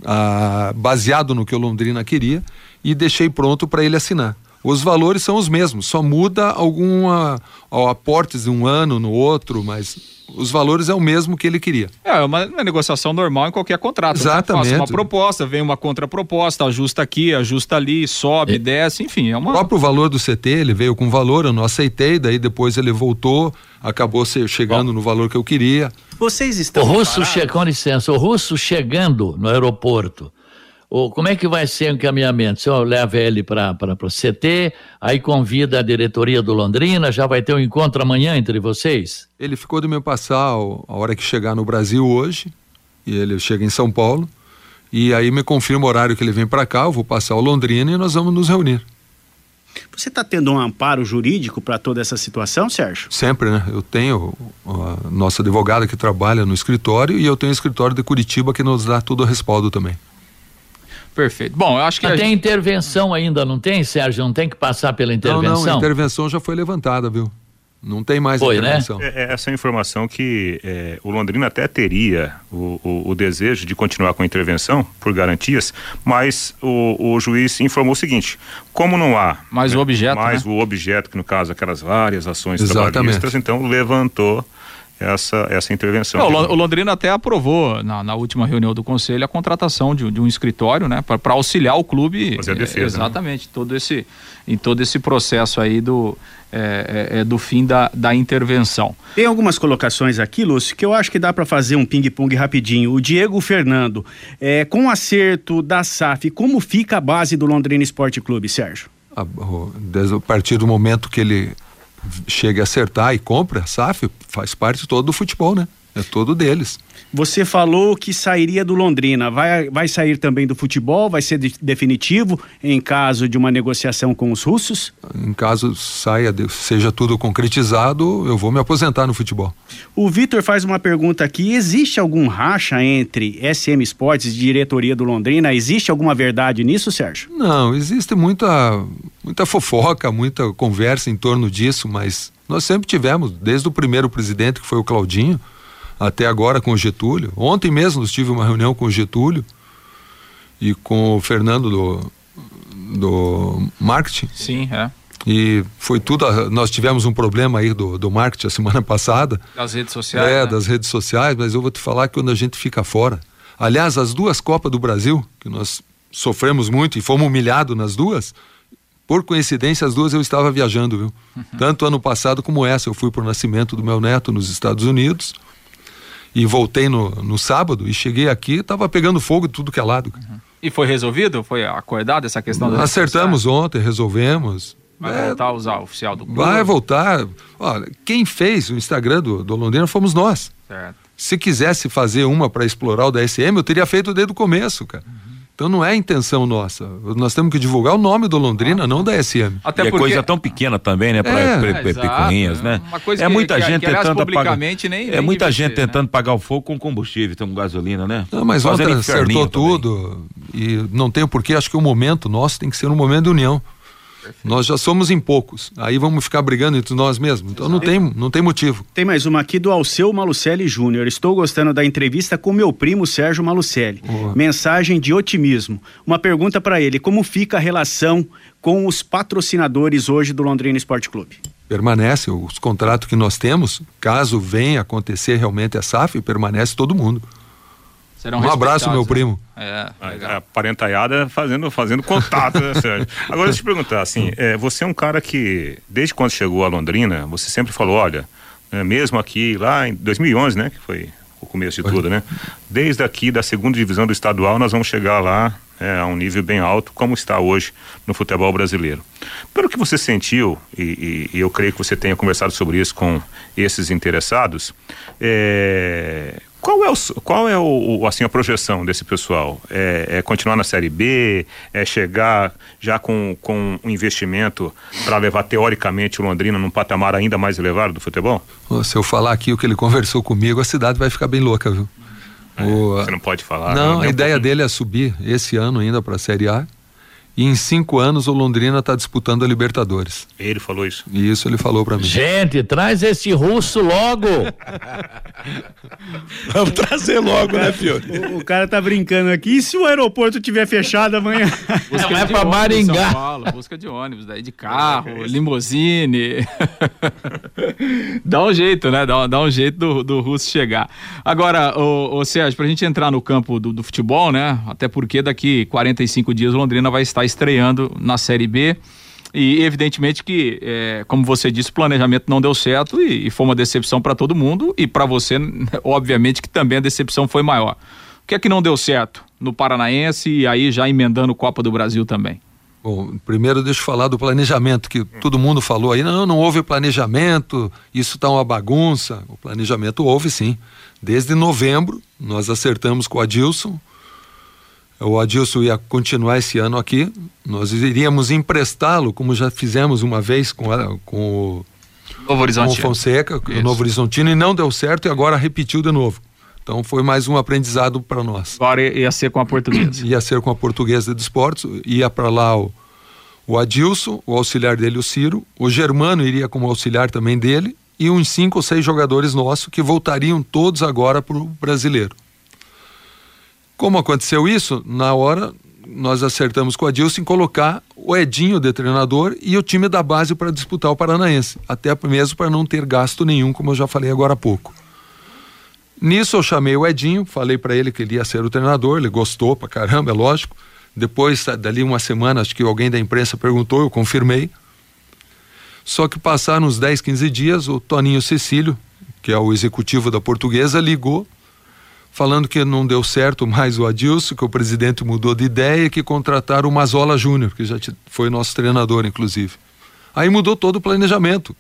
a, baseado no que o Londrina queria e deixei pronto para ele assinar. Os valores são os mesmos, só muda alguma aportes de um ano no outro, mas os valores é o mesmo que ele queria. É, é uma, uma negociação normal em qualquer contrato. Né? Exatamente. Né? Faça uma proposta, vem uma contraproposta, ajusta aqui, ajusta ali, sobe, é. desce, enfim. É uma... O próprio valor do CT, ele veio com valor, eu não aceitei, daí depois ele voltou, acabou chegando Bom. no valor que eu queria. Vocês estão. O russo, che... com licença, o russo chegando no aeroporto ou como é que vai ser o encaminhamento? O senhor leva ele para o CT, aí convida a diretoria do Londrina, já vai ter um encontro amanhã entre vocês? Ele ficou de me passar a hora que chegar no Brasil hoje, e ele chega em São Paulo, e aí me confirma o horário que ele vem para cá, eu vou passar ao Londrina e nós vamos nos reunir. Você está tendo um amparo jurídico para toda essa situação, Sérgio? Sempre, né? Eu tenho a nossa advogada que trabalha no escritório e eu tenho o escritório de Curitiba que nos dá todo o respaldo também. Perfeito. Bom, eu acho que. Mas tem gente... intervenção ainda, não tem, Sérgio? Não tem que passar pela intervenção? Não, não, a intervenção já foi levantada, viu? Não tem mais foi, né? intervenção. Né? É, essa informação que é, o Londrina até teria o, o, o, desejo de continuar com a intervenção por garantias, mas o, o juiz informou o seguinte: como não há mais né, o objeto, mais né? o objeto que no caso aquelas várias ações Exatamente. trabalhistas, então levantou essa, essa intervenção. Não, o Londrina até aprovou na, na, última reunião do conselho a contratação de, de um escritório, né, para auxiliar o clube. Fazer a defesa. É, exatamente, né? todo esse, em todo esse processo aí do, é, é, é, do fim da, da intervenção. Tem algumas colocações aqui, Lúcio, que eu acho que dá para fazer um ping-pong rapidinho. O Diego Fernando, é, com o acerto da SAF, como fica a base do Londrina Esporte Clube, Sérgio? A, desde a partir do momento que ele chegue a acertar e compra, SAF faz parte todo do futebol, né? É todo deles. Você falou que sairia do Londrina. Vai, vai sair também do futebol? Vai ser de, definitivo em caso de uma negociação com os russos? Em caso saia, seja tudo concretizado, eu vou me aposentar no futebol. O Vitor faz uma pergunta aqui: existe algum racha entre SM Esportes e diretoria do Londrina? Existe alguma verdade nisso, Sérgio? Não, existe muita, muita fofoca, muita conversa em torno disso, mas nós sempre tivemos, desde o primeiro presidente, que foi o Claudinho até agora com o Getúlio. Ontem mesmo tive uma reunião com o Getúlio e com o Fernando do, do marketing. Sim, é. E foi tudo. Nós tivemos um problema aí do, do marketing a semana passada. Das redes sociais. É, né? das redes sociais, mas eu vou te falar que quando a gente fica fora. Aliás, as duas Copas do Brasil, que nós sofremos muito e fomos humilhados nas duas, por coincidência, as duas eu estava viajando, viu? Uhum. Tanto ano passado como essa. Eu fui para o nascimento do meu neto nos Estados Unidos E voltei no, no sábado e cheguei aqui, tava pegando fogo de tudo que é lado. Uhum. E foi resolvido? Foi acordado essa questão? Da Acertamos ontem, resolvemos. Vai é, voltar a usar o oficial do clube? Vai voltar. Olha, quem fez o Instagram do, do Londrina fomos nós. Certo. Se quisesse fazer uma para explorar o da SM, eu teria feito desde o começo, cara. Uhum. Então não é intenção nossa. Nós temos que divulgar o nome do Londrina, ah, não da SM. Até e é porque... é coisa tão pequena também, né? Para é, picuinhas, né? é muita que, gente que, tentando pagar. Nem, é muita gente né? tentando pagar o fogo com combustível, então com gasolina, né? Não, mas ontem acertou tudo. E não tem porquê, acho que o momento nosso tem que ser um momento de união. Nós já somos em poucos. Aí vamos ficar brigando entre nós mesmos. Então não tem, não tem motivo. Tem mais uma aqui do Alceu Malucelli Júnior. Estou gostando da entrevista com meu primo Sérgio Malucelli. Mensagem de otimismo. Uma pergunta para ele: como fica a relação com os patrocinadores hoje do Londrina Esporte Clube? Permanece os contratos que nós temos. Caso venha acontecer realmente a SAF, permanece todo mundo. Serão um abraço, meu né? primo. É, a, a parentaiada fazendo, fazendo contato, né, Sérgio? Agora, deixa eu te perguntar, assim, é, você é um cara que, desde quando chegou a Londrina, você sempre falou, olha, é, mesmo aqui, lá em 2011, né, que foi o começo de tudo, né? Desde aqui, da segunda divisão do estadual, nós vamos chegar lá é, a um nível bem alto, como está hoje no futebol brasileiro. Pelo que você sentiu, e, e, e eu creio que você tenha conversado sobre isso com esses interessados, é, qual é, o, qual é o, assim, a projeção desse pessoal? É, é, continuar na Série B? É chegar já com, com um investimento para levar teoricamente o Londrina num patamar ainda mais elevado do futebol? Se eu falar aqui o que ele conversou comigo, a cidade vai ficar bem louca, viu? É, o... Você não pode falar. Não, não a ideia um dele é subir esse ano ainda para a Série A e em cinco anos o Londrina está disputando a Libertadores. Ele falou isso? Isso ele falou para mim. Gente, traz esse russo logo! Vamos trazer logo, né, Fiore? O, o, cara tá brincando aqui. E se o aeroporto tiver fechado amanhã? Busca Não é para Maringá. São Paulo, busca de ônibus, daí de carro, limousine. dá um jeito, né? Dá, dá um jeito do, do russo chegar. Agora, o, o Sérgio, pra gente entrar no campo do, do futebol, né? Até porque daqui 45 dias o Londrina vai estar está estreando na Série B. E evidentemente que, é, como você disse, o planejamento não deu certo e, e foi uma decepção para todo mundo e para você, obviamente, que também a decepção foi maior. O que é que não deu certo no Paranaense e aí já emendando Copa do Brasil também? Bom, primeiro deixa eu falar do planejamento, que todo mundo falou aí, não, não houve planejamento, isso está uma bagunça. O planejamento houve sim. Desde novembro, nós acertamos com o Adilson, o Adilson ia continuar esse ano aqui, nós iríamos emprestá-lo, como já fizemos uma vez com, a, com o Novo Horizontino. Com o Fonseca, Isso. o Novo Horizontino, e não deu certo e agora repetiu de novo. Então foi mais um aprendizado para nós. Agora ia ser com a portuguesa. ia ser com a portuguesa de esportes, ia para lá o, o Adilson, o auxiliar dele, o Ciro, o Germano iria como auxiliar também dele, e uns cinco ou seis jogadores nossos que voltariam todos agora para o brasileiro. Como aconteceu isso, na hora nós acertamos com a em colocar o Edinho de treinador e o time da base para disputar o Paranaense, até mesmo para não ter gasto nenhum, como eu já falei agora há pouco. Nisso eu chamei o Edinho, falei para ele que ele ia ser o treinador, ele gostou pra caramba, é lógico. Depois, dali uma semana, acho que alguém da imprensa perguntou, eu confirmei. Só que passaram uns 10, 15 dias, o Toninho Cecílio, que é o executivo da portuguesa, ligou falando que não deu certo mais o Adilson, que o presidente mudou de ideia e que contrataram o Mazola Júnior, que já foi nosso treinador, inclusive. Aí mudou todo o planejamento.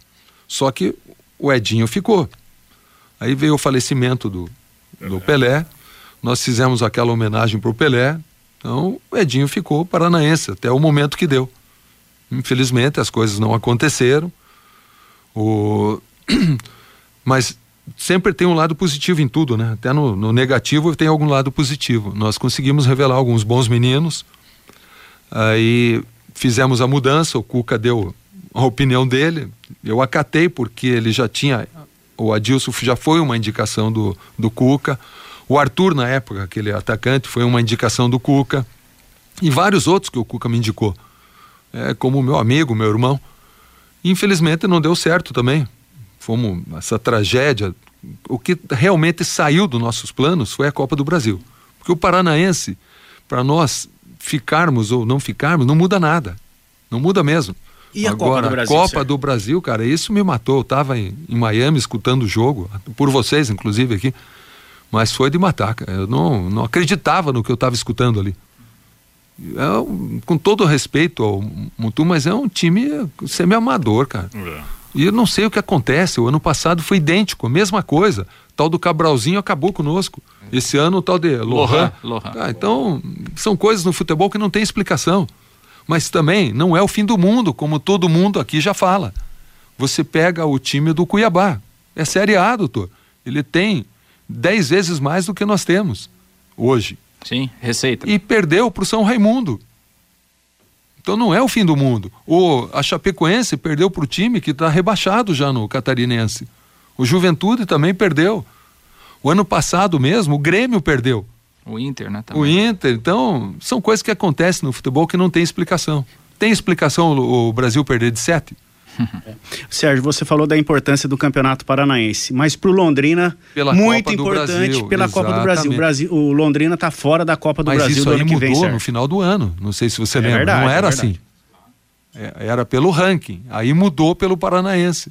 Só que o Edinho ficou. Aí veio o falecimento do, do Pelé. Nós fizemos aquela homenagem para o Pelé. Então o Edinho ficou paranaense até o momento que deu. Infelizmente as coisas não aconteceram. O... Mas sempre tem um lado positivo em tudo, né? Até no, no, negativo tem algum lado positivo. Nós conseguimos revelar alguns bons meninos, aí fizemos a mudança, o Cuca deu a opinião dele, eu acatei porque ele já tinha, o Adilson já foi uma indicação do, do Cuca, o Arthur na época, aquele atacante, foi uma indicação do Cuca, e vários outros que o Cuca me indicou, é, como meu amigo, meu irmão. Infelizmente não deu certo também fomos essa tragédia. O que realmente saiu dos nossos planos foi a Copa do Brasil. Porque o Paranaense, para nós ficarmos ou não ficarmos, não muda nada. Não muda mesmo. E a Agora, Copa do Brasil? A Copa do Brasil, cara, isso me matou. Eu estava em, em, Miami escutando o jogo, por vocês, inclusive, aqui. Mas foi de matar, cara. Eu não, não acreditava no que eu estava escutando ali. É, com todo respeito ao Mutu, mas é um time semi-amador, cara. É. E eu não sei o que acontece. O ano passado foi idêntico, a mesma coisa. O tal do Cabralzinho acabou conosco. Esse ano o tal de Lohan. Lohan. Ah, então, são coisas no futebol que não tem explicação. Mas também não é o fim do mundo, como todo mundo aqui já fala. Você pega o time do Cuiabá. É Série A, doutor. Ele tem dez vezes mais do que nós temos hoje. Sim, receita. E perdeu para o São Raimundo. Então não é o fim do mundo. O, a Chapecoense perdeu para o time que está rebaixado já no Catarinense. O Juventude também perdeu. O ano passado mesmo, o Grêmio perdeu. O Inter, né? Também. O Inter. Então, são coisas que acontecem no futebol que não tem explicação. Tem explicação o Brasil perder de sete? Sérgio, você falou da importância do Campeonato Paranaense, mas para o Londrina, pela muito Copa importante pela exatamente. Copa do Brasil. O, Brasil. o Londrina está fora da Copa do mas Brasil isso do aí mudou vem, no final do ano. Não sei se você é lembra. Verdade, Não era é assim. É, era pelo ranking. Aí mudou pelo Paranaense.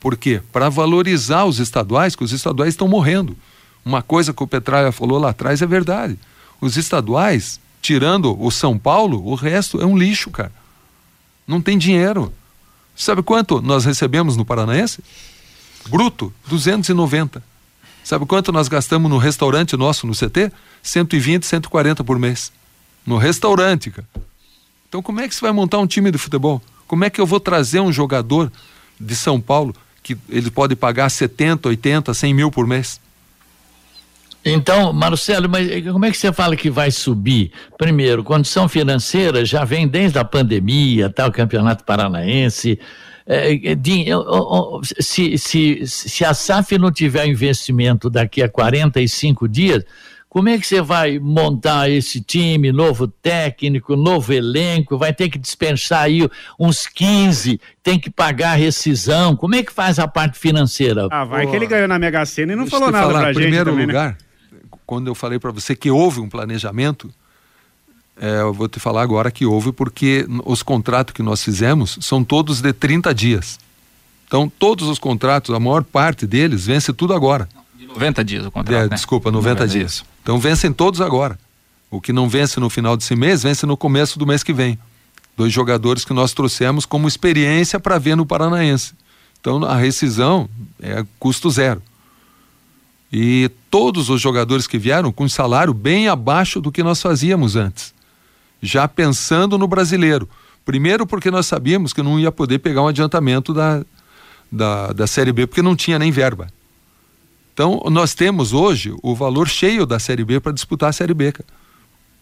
Por quê? Para valorizar os estaduais, que os estaduais estão morrendo. Uma coisa que o Petralha falou lá atrás é verdade. Os estaduais, tirando o São Paulo, o resto é um lixo, cara. Não tem dinheiro. Sabe quanto nós recebemos no Paranaense? Bruto, 290. Sabe quanto nós gastamos no restaurante nosso no CT? 120, 140 por mês. No restaurante, cara. Então como é que você vai montar um time de futebol? Como é que eu vou trazer um jogador de São Paulo que ele pode pagar 70, 80, 100 mil por mês? Então, Marcelo, mas como é que você fala que vai subir? Primeiro, condição financeira já vem desde a pandemia, tá, o Campeonato Paranaense. É, se, se, se a SAF não tiver investimento daqui a 45 dias, como é que você vai montar esse time, novo técnico, novo elenco? Vai ter que dispensar aí uns 15, tem que pagar a rescisão. Como é que faz a parte financeira? Ah, vai Pô. que ele ganhou na Mega Sena e não falou nada falar, pra gente. Em primeiro também, né? lugar, né? Quando eu falei para você que houve um planejamento, é, eu vou te falar agora que houve porque os contratos que nós fizemos são todos de 30 dias. Então, todos os contratos, a maior parte deles, vence tudo agora. De 90 dias o contrato. É, né? Desculpa, 90, 90 dias. Então, vencem todos agora. O que não vence no final desse mês, vence no começo do mês que vem. Dois jogadores que nós trouxemos como experiência para ver no Paranaense. Então, a rescisão é custo zero. E todos os jogadores que vieram com salário bem abaixo do que nós fazíamos antes. Já pensando no brasileiro. Primeiro, porque nós sabíamos que não ia poder pegar um adiantamento da, da, da Série B, porque não tinha nem verba. Então, nós temos hoje o valor cheio da Série B para disputar a Série B.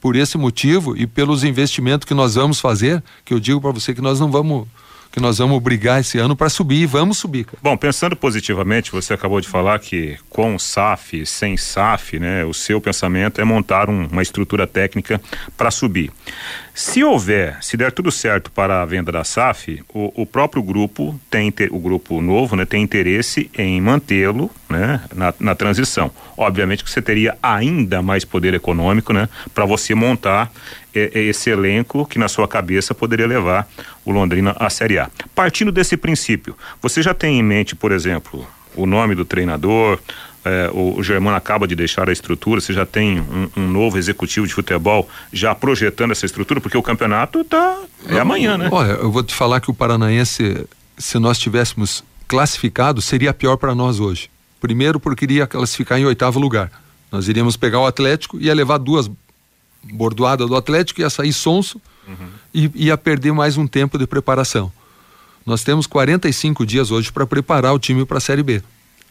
Por esse motivo e pelos investimentos que nós vamos fazer, que eu digo para você que nós não vamos que nós vamos brigar esse ano para subir e vamos subir. Cara. Bom, pensando positivamente, você acabou de falar que com SAF, sem SAF, né, o seu pensamento é montar um, uma estrutura técnica para subir. Se houver, se der tudo certo para a venda da SAF, o, o próprio grupo tem o grupo novo, né, tem interesse em mantê-lo, né, na, na transição. Obviamente que você teria ainda mais poder econômico, né, para você montar esse elenco que na sua cabeça poderia levar o Londrina à Série A. Partindo desse princípio, você já tem em mente, por exemplo, o nome do treinador, é, o, o Germano acaba de deixar a estrutura, você já tem um, um, novo executivo de futebol já projetando essa estrutura, porque o campeonato tá é amanhã, né? Olha, eu vou te falar que o Paranaense, se nós tivéssemos classificado, seria pior para nós hoje. Primeiro porque iria classificar em oitavo lugar. Nós iríamos pegar o Atlético e ia levar duas bordoadas do Atlético, ia sair sonso uhum. e ia perder mais um tempo de preparação. Nós temos 45 dias hoje para preparar o time para a Série B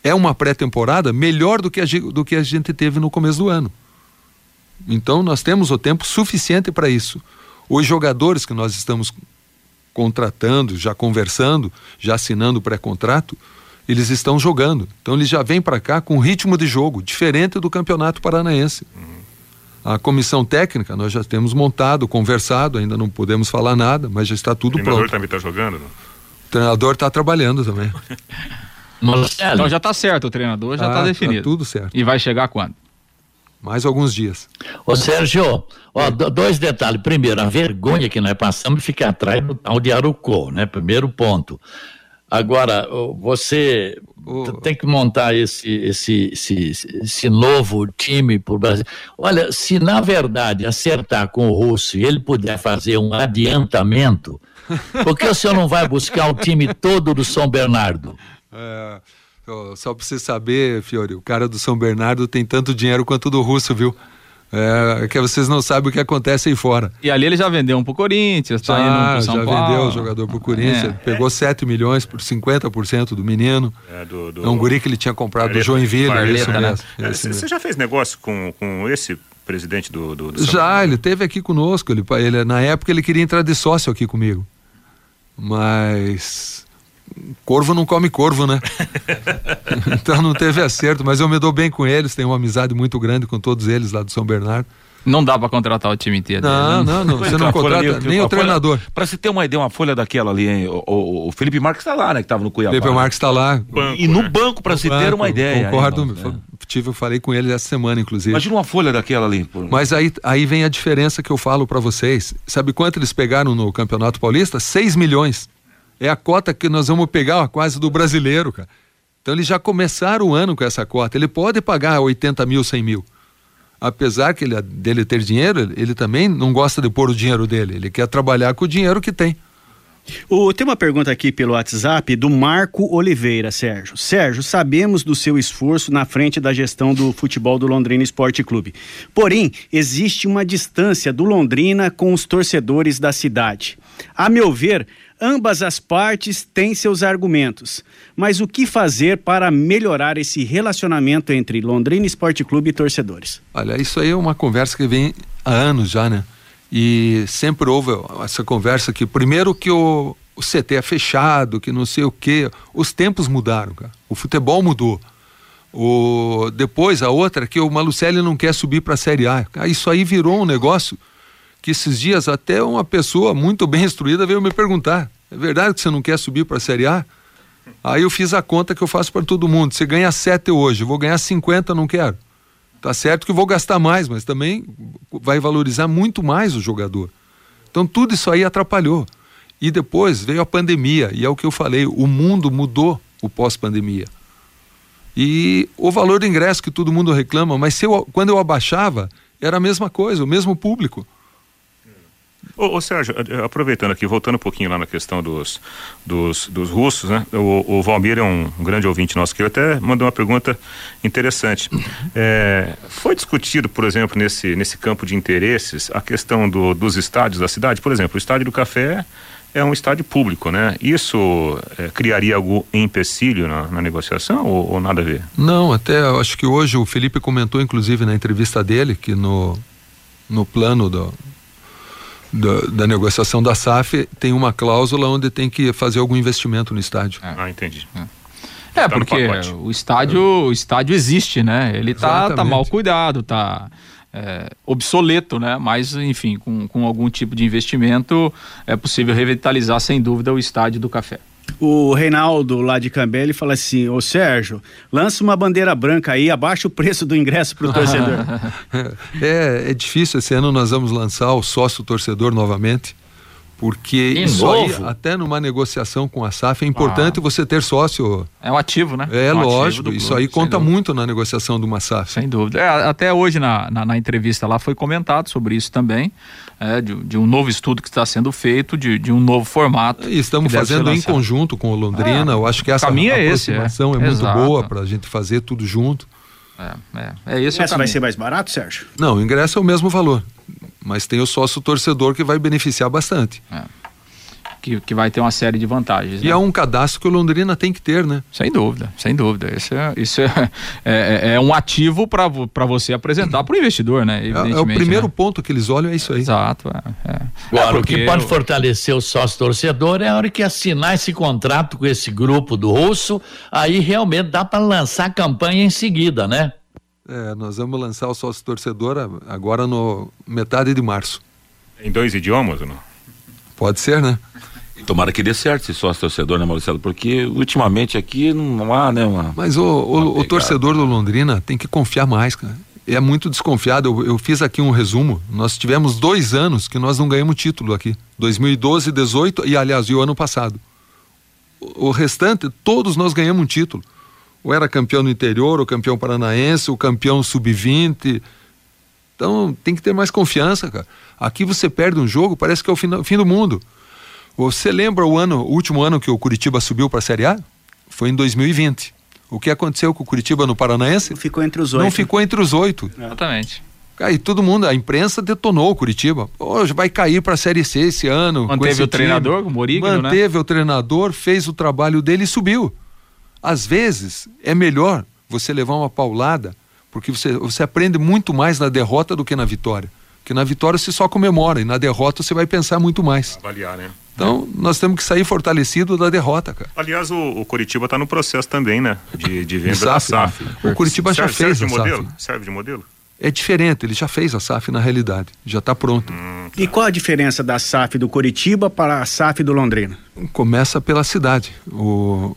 é uma pré-temporada melhor do que, a, do que a gente teve no começo do ano. Então nós temos o tempo suficiente para isso. Os jogadores que nós estamos contratando, já conversando, já assinando pré-contrato, eles estão jogando. Então eles já vêm para cá com ritmo de jogo diferente do Campeonato Paranaense. Uhum. A comissão técnica nós já temos montado, conversado, ainda não podemos falar nada, mas já está tudo pronto. O treinador também está jogando? Não? O treinador está trabalhando também. Marcelo. Então já está certo, o treinador já está ah, tá definido. Tá tudo certo. E vai chegar quando? Mais alguns dias. Ô Sérgio, ó, dois detalhes. Primeiro, a vergonha que nós passamos ficar atrás no tal de Arucô, né? Primeiro ponto. Agora, você tem que montar esse, esse, esse, esse novo time para o Brasil. Olha, se na verdade acertar com o Russo e ele puder fazer um adiantamento, por que o senhor não vai buscar o time todo do São Bernardo? É, só pra você saber, Fiore, o cara do São Bernardo tem tanto dinheiro quanto o do Russo, viu? É, que vocês não sabem o que acontece aí fora. E ali ele já vendeu um pro Corinthians, tá indo Já, pro São já Paulo. vendeu o jogador pro Corinthians, É. pegou 7 milhões por 50% do menino. É, do, do- É um guri que ele tinha comprado do Varleta. Joinville, Varleta, isso né? mesmo. É, esse Você mesmo. já fez negócio com, com esse presidente do, do, do São Já, ele teve aqui conosco. Ele, ele, na época ele queria entrar de sócio aqui comigo. Mas. Corvo não come corvo, né? então não teve acerto, mas eu me dou bem com eles, tenho uma amizade muito grande com todos eles lá do São Bernardo. Não dá pra contratar o time inteiro. Não, né? não, não, você não contrata nem o treinador. Pra se ter uma ideia, uma folha daquela ali, hein? O, o- o Felipe Marques tá lá, né? Que tava no Cuiabá. Felipe Marques está lá. e no banco, pra se ter uma ideia. Concordo, hein, irmão? tive, eu falei com ele essa semana, inclusive. Imagina uma folha daquela ali. pô. Mas aí, aí vem a diferença que eu falo pra vocês. Sabe quanto eles pegaram no Campeonato Paulista? 6 milhões. É a cota que nós vamos pegar ó, quase do brasileiro, cara. Então eles já começaram o ano com essa cota. Ele pode pagar 80 mil, 100 mil. Apesar que ele, dele ter dinheiro, ele- ele também não gosta de pôr o dinheiro dele. Ele quer trabalhar com o dinheiro que tem. O, tem uma pergunta aqui pelo WhatsApp do Marco Oliveira, Sérgio. Sérgio, sabemos do seu esforço na frente da gestão do futebol do Londrina Esporte Clube. Porém, existe uma distância do Londrina com os torcedores da cidade. A meu ver, ambas as partes têm seus argumentos. Mas o que fazer para melhorar esse relacionamento entre Londrina Esporte Clube e torcedores? Olha, isso aí é uma conversa que vem há anos já, né? E sempre houve essa conversa que, primeiro, que o, o CT é fechado, que não sei o quê. Os tempos mudaram, cara. O futebol mudou. O, depois, a outra, que o Malucelli não quer subir para a Série A. Isso aí virou um negócio que esses dias até uma pessoa muito bem instruída veio me perguntar: é verdade que você não quer subir para a Série A? Aí eu fiz a conta que eu faço para todo mundo. Você ganha 7 hoje, vou ganhar 50, não quero. Tá certo que vou gastar mais, mas também vai valorizar muito mais o jogador. Então tudo isso aí atrapalhou. E depois veio a pandemia, e é o que eu falei, o mundo mudou o pós-pandemia. E o valor do ingresso que todo mundo reclama, mas eu, quando eu abaixava, era a mesma coisa, o mesmo público. Ô, ô, Sérgio, eh, aproveitando aqui, voltando um pouquinho lá na questão dos, dos, dos russos, né? O, o Valmir é um, grande ouvinte nosso que até mandou uma pergunta interessante. É, foi discutido, por exemplo, nesse, nesse campo de interesses, a questão do, dos estádios da cidade? Por exemplo, o Estádio do Café é um estádio público, né? Isso eh, criaria algum empecilho na, na negociação ou, ou nada a ver? Não, até acho que hoje o Felipe comentou, inclusive, na entrevista dele, que no, no plano do, da, da negociação da SAF tem uma cláusula onde tem que fazer algum investimento no estádio. Ah, entendi. É, Tá no porque o estádio, o estádio existe, né? Ele tá, tá Exatamente. mal cuidado, tá é, obsoleto, né? Mas, enfim, com, com algum tipo de investimento é possível revitalizar, sem dúvida, o estádio do café. O Reinaldo lá de Cambé, ele fala assim, ô Sérgio, lança uma bandeira branca aí, abaixa o preço do ingresso pro torcedor. É, é difícil. Esse ano nós vamos lançar o sócio torcedor novamente. Porque De isso novo? aí, até numa negociação com a SAF, é importante você ter sócio. É um ativo, né? É um ativo lógico, isso clube, aí conta dúvida. muito na negociação de uma SAF. Sem dúvida. É, até hoje na, na, na entrevista lá foi comentado sobre isso também, é, de, de um novo estudo que está sendo feito, de, de um novo formato. E estamos fazendo em conjunto com o Londrina. É, eu acho que essa o caminho é esse, é. aproximação é, muito Exato. boa para a gente fazer tudo junto. É, é, é esse o Essa vai ser mais barato, Sérgio? Não, o ingresso é o mesmo valor, mas tem o sócio torcedor que vai beneficiar bastante. Que, que vai ter uma série de vantagens. E né? é um cadastro que o Londrina tem que ter, né? Sem dúvida, sem dúvida. Isso é, isso é, é, é um ativo para você apresentar para o investidor, né? É, Evidentemente, é o primeiro né? ponto que eles olham, é isso aí. Exato. É, é. Agora, É, o que pode eu- fortalecer o sócio torcedor é a hora que assinar esse contrato com esse grupo do Russo, aí realmente dá para lançar a campanha em seguida, né? É, nós vamos lançar o sócio torcedor agora no metade de março. Em dois idiomas ou não? Pode ser, né? Tomara que dê certo esse sócio torcedor, né, Marcelo? Porque ultimamente aqui não há, né, uma. Mas o, o, o torcedor do Londrina tem que confiar mais, cara. É muito desconfiado. Eu, eu fiz aqui um resumo. Nós tivemos dois anos que nós não ganhamos título aqui. 2012, 18 e, aliás, e o ano passado. o restante, todos nós ganhamos um título. Ou era campeão no interior, ou campeão paranaense, ou campeão sub-20. Então tem que ter mais confiança, cara. Aqui você perde um jogo, parece que é o fim, fim do mundo. Você lembra o ano, o último ano que o Curitiba subiu para a Série A? Foi em 2020. O que aconteceu com o Curitiba no Paranaense? Ficou entre os oito. Não ficou entre os oito. Exatamente. Aí todo mundo, a imprensa detonou o Curitiba. Hoje vai cair para a Série C esse ano. Manteve o treinador, o Morigno, né? Manteve né? o treinador, fez o trabalho dele e subiu. Às vezes é melhor você levar uma paulada, porque você, você aprende muito mais na derrota do que na vitória. Porque na vitória você só comemora e na derrota você vai pensar muito mais. Avaliar, né? Então, nós temos que sair fortalecido da derrota, cara. Aliás, o, o Curitiba está no processo também, né? De, de venda da SAF. Né? O Curitiba serve, já fez serve de a modelo? SAF. Serve de modelo? É diferente, ele já fez a SAF na realidade, já está pronto. Hum, E qual a diferença da SAF do Curitiba para a SAF do Londrina? Começa pela cidade. O,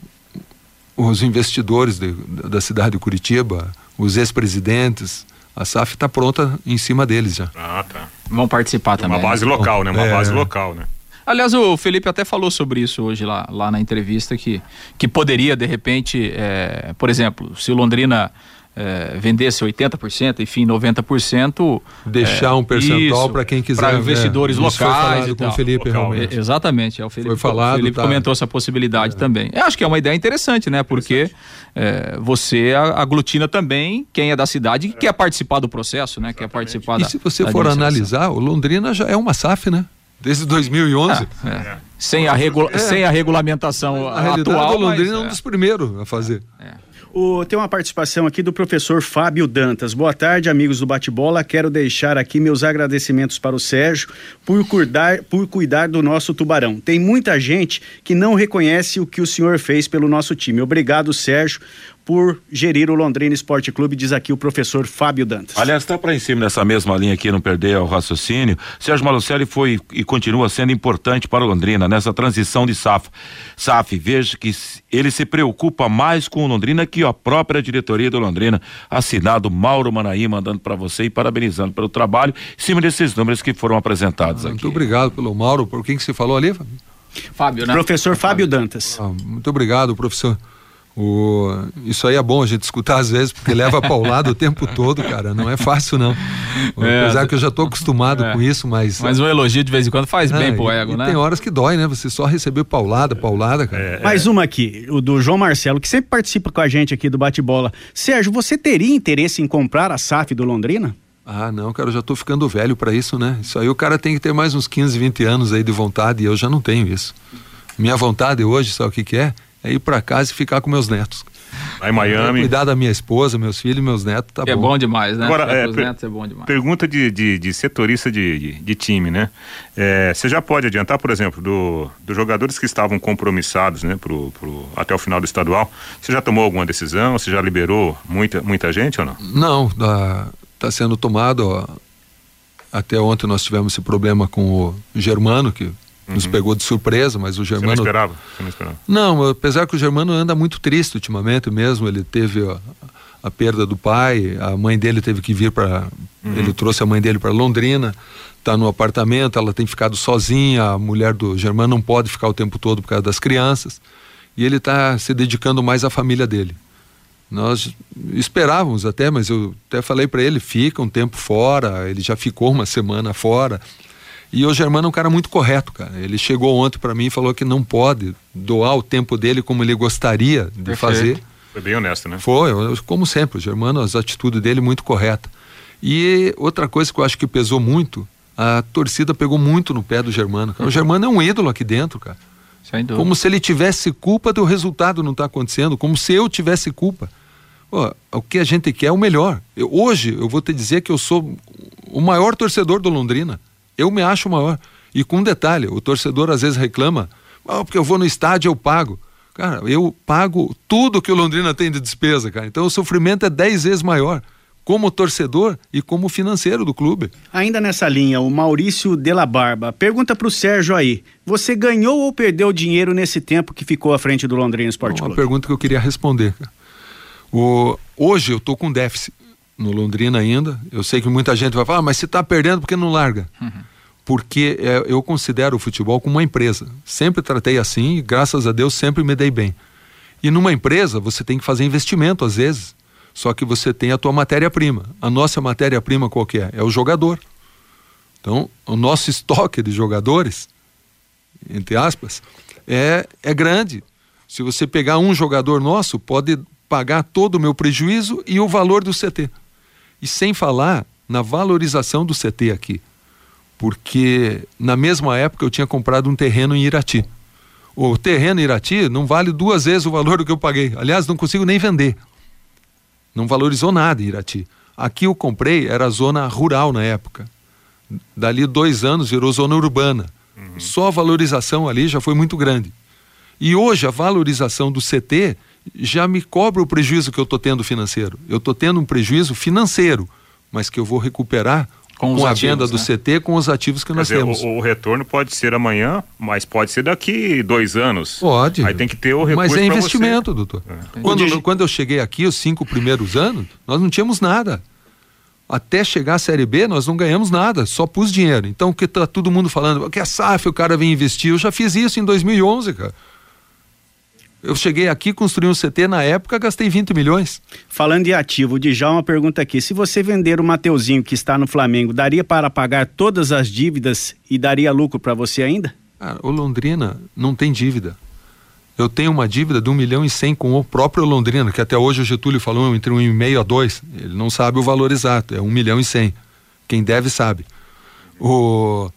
os investidores de, da cidade de Curitiba, os ex-presidentes, a SAF está pronta em cima deles já. Ah, tá. Vão participar também. Uma base né? local, né? Uma É. base local, né? Aliás, o Felipe até falou sobre isso hoje lá, lá na entrevista, que, que poderia, de repente, é, por exemplo, se o Londrina é, vendesse 80%, enfim, 90%. Deixar é, um percentual para quem quiser. Para investidores é, foi locais. falado e com o Felipe, Local, realmente. É, Exatamente, é o Felipe, Foi falado, o Felipe tá. comentou essa possibilidade também. Eu acho que é uma ideia interessante, né? Porque é, você a- aglutina também quem é da cidade e quer participar do processo, né? Quer participar E da se você da for analisar, o Londrina já é uma SAF, né? Desde 2011. É, é. Sem, a regula É. sem a regulamentação Na atual. o Londrina mas, é um dos primeiros a fazer. O- tem uma participação aqui do professor Fábio Dantas. Boa tarde, amigos do Bate-Bola. Quero deixar aqui meus agradecimentos para o Sérgio por cuidar, por cuidar do nosso tubarão. Tem muita gente que não reconhece o que o senhor fez pelo nosso time. Obrigado, Sérgio, por gerir o Londrina Esporte Clube, diz aqui o professor Fábio Dantas. Aliás, está para em cima nessa mesma linha aqui, não perder o raciocínio. Sérgio Malucelli foi e continua sendo importante para o Londrina nessa transição de SAF. SAF, veja que ele se preocupa mais com o Londrina que a própria diretoria do Londrina. Assinado Mauro Manaí, mandando para você e parabenizando pelo trabalho em cima desses números que foram apresentados aqui. Muito obrigado pelo Mauro. Por quem que você falou ali, Fábio? Fábio, né? Professor Fábio Dantas. Ah, muito obrigado, professor. O, isso aí é bom a gente escutar às vezes, porque leva paulada o tempo todo, cara. Não é fácil, não. É. Apesar que eu já estou acostumado É. com isso, mas. Mas um elogio de vez em quando faz bem Ah, pro e- ego, e né? Tem horas que dói, né? Você só receber paulada, paulada, cara. Mais uma aqui, o do João Marcelo, que sempre participa com a gente aqui do Bate-Bola. Sérgio, você teria interesse em comprar a SAF do Londrina? Ah, não, cara, eu já tô ficando velho para isso, né? Isso aí o cara tem que ter mais uns 15, 20 anos aí de vontade e eu já não tenho isso. Minha vontade hoje, sabe o que que é? É ir para casa e ficar com meus netos. Lá em Miami. Cuidar da minha esposa, meus filhos, meus netos, tá Que é bom. bom demais, né? Agora, é, netos é bom demais. Pergunta de, de, de setorista de, de, de time, né? É, você já pode adiantar, por exemplo, do, dos jogadores que estavam compromissados, né, pro, pro, até o final do estadual. Você já tomou alguma decisão? Você já liberou muita, muita gente ou não? Não, tá, tá sendo tomado. ó, até ontem nós tivemos esse problema com o Germano, que nos pegou de surpresa, mas o Uhum. Você não Germano. esperava? Você não esperava? Não, apesar que o Germano anda muito triste ultimamente mesmo, ele teve a, a perda do pai, a mãe dele teve que vir para, ele trouxe a mãe dele para Londrina, está no apartamento, ela tem ficado sozinha, a mulher do Germano não pode ficar o tempo todo por causa das crianças, e ele está se dedicando mais à família dele. Nós esperávamos até, mas eu até falei para ele, fica um tempo fora, ele já ficou uma semana fora. E o Germano é um cara muito correto, cara. Ele chegou ontem para mim e falou que não pode doar o tempo dele como ele gostaria de Perfeito. fazer. Foi bem honesto, né? Foi, como sempre, o Germano, as atitudes dele muito correta. E outra coisa que eu acho que pesou muito, a torcida pegou muito no pé do Germano. cara. O Germano é um ídolo aqui dentro, cara. Sem dúvida. Como se ele tivesse culpa do resultado não estar acontecendo, como se eu tivesse culpa. Pô, o que a gente quer é o melhor. Eu- hoje eu vou te dizer que eu sou o maior torcedor do Londrina. Eu me acho o maior. E com um detalhe, o torcedor às vezes reclama, ah, porque eu vou no estádio eu pago. Cara, eu pago tudo que o Londrina tem de despesa, cara. Então o sofrimento é dez vezes maior, como torcedor e como financeiro do clube. Ainda nessa linha, o Maurício Della Barba pergunta pro Sérgio aí: você ganhou ou perdeu dinheiro nesse tempo que ficou à frente do Londrina Esporte Uma Clube? pergunta que eu queria responder. O, hoje eu tô com déficit no Londrina ainda. Eu sei que muita gente vai falar, ah, mas você está perdendo porque não larga. porque é, eu considero o futebol como uma empresa. Sempre tratei assim e, graças a Deus, sempre me dei bem. E numa empresa, você tem que fazer investimento às vezes. Só que você tem a tua matéria-prima. A nossa matéria-prima qual que é? É o jogador. Então, o nosso estoque de jogadores, entre aspas, é, é grande. Se você pegar um jogador nosso, pode pagar todo o meu prejuízo e o valor do CT. E sem falar na valorização do CT aqui. Porque na mesma época eu tinha comprado um terreno em Irati. O terreno em Irati não vale duas vezes o valor do que eu paguei. Aliás, não consigo nem vender. Não valorizou nada em Irati. Aqui eu comprei, era zona rural na época. Dali dois anos virou zona urbana. Uhum. Só a valorização ali já foi muito grande. E hoje a valorização do CT já me cobra o prejuízo que eu estou tendo financeiro. Eu estou tendo um prejuízo financeiro, mas que eu vou recuperar com, com a ativos, venda do né? CT, com os ativos que Quer nós dizer, temos. O, o, retorno pode ser amanhã, mas pode ser daqui dois anos. Pode. Aí tem que ter o recurso. Mas é investimento, doutor. É. Quando, quando eu cheguei aqui, os cinco primeiros anos, nós não tínhamos nada. Até chegar à Série B, nós não ganhamos nada, só pus dinheiro. Então, o que tá todo mundo falando, que a SAF, o cara vem investir, eu já fiz isso em 2011, cara. Eu cheguei aqui, construí um CT na época, gastei 20 milhões. Falando de ativo, de já uma pergunta aqui. Se você vender o Mateuzinho que está no Flamengo, daria para pagar todas as dívidas e daria lucro para você ainda? Ah, o Londrina não tem dívida. Eu tenho uma dívida de um milhão e cem com o próprio Londrina, que até hoje o Getúlio falou entre um e meio a dois. Ele não sabe o valor exato, é um milhão e cem. Quem deve sabe. O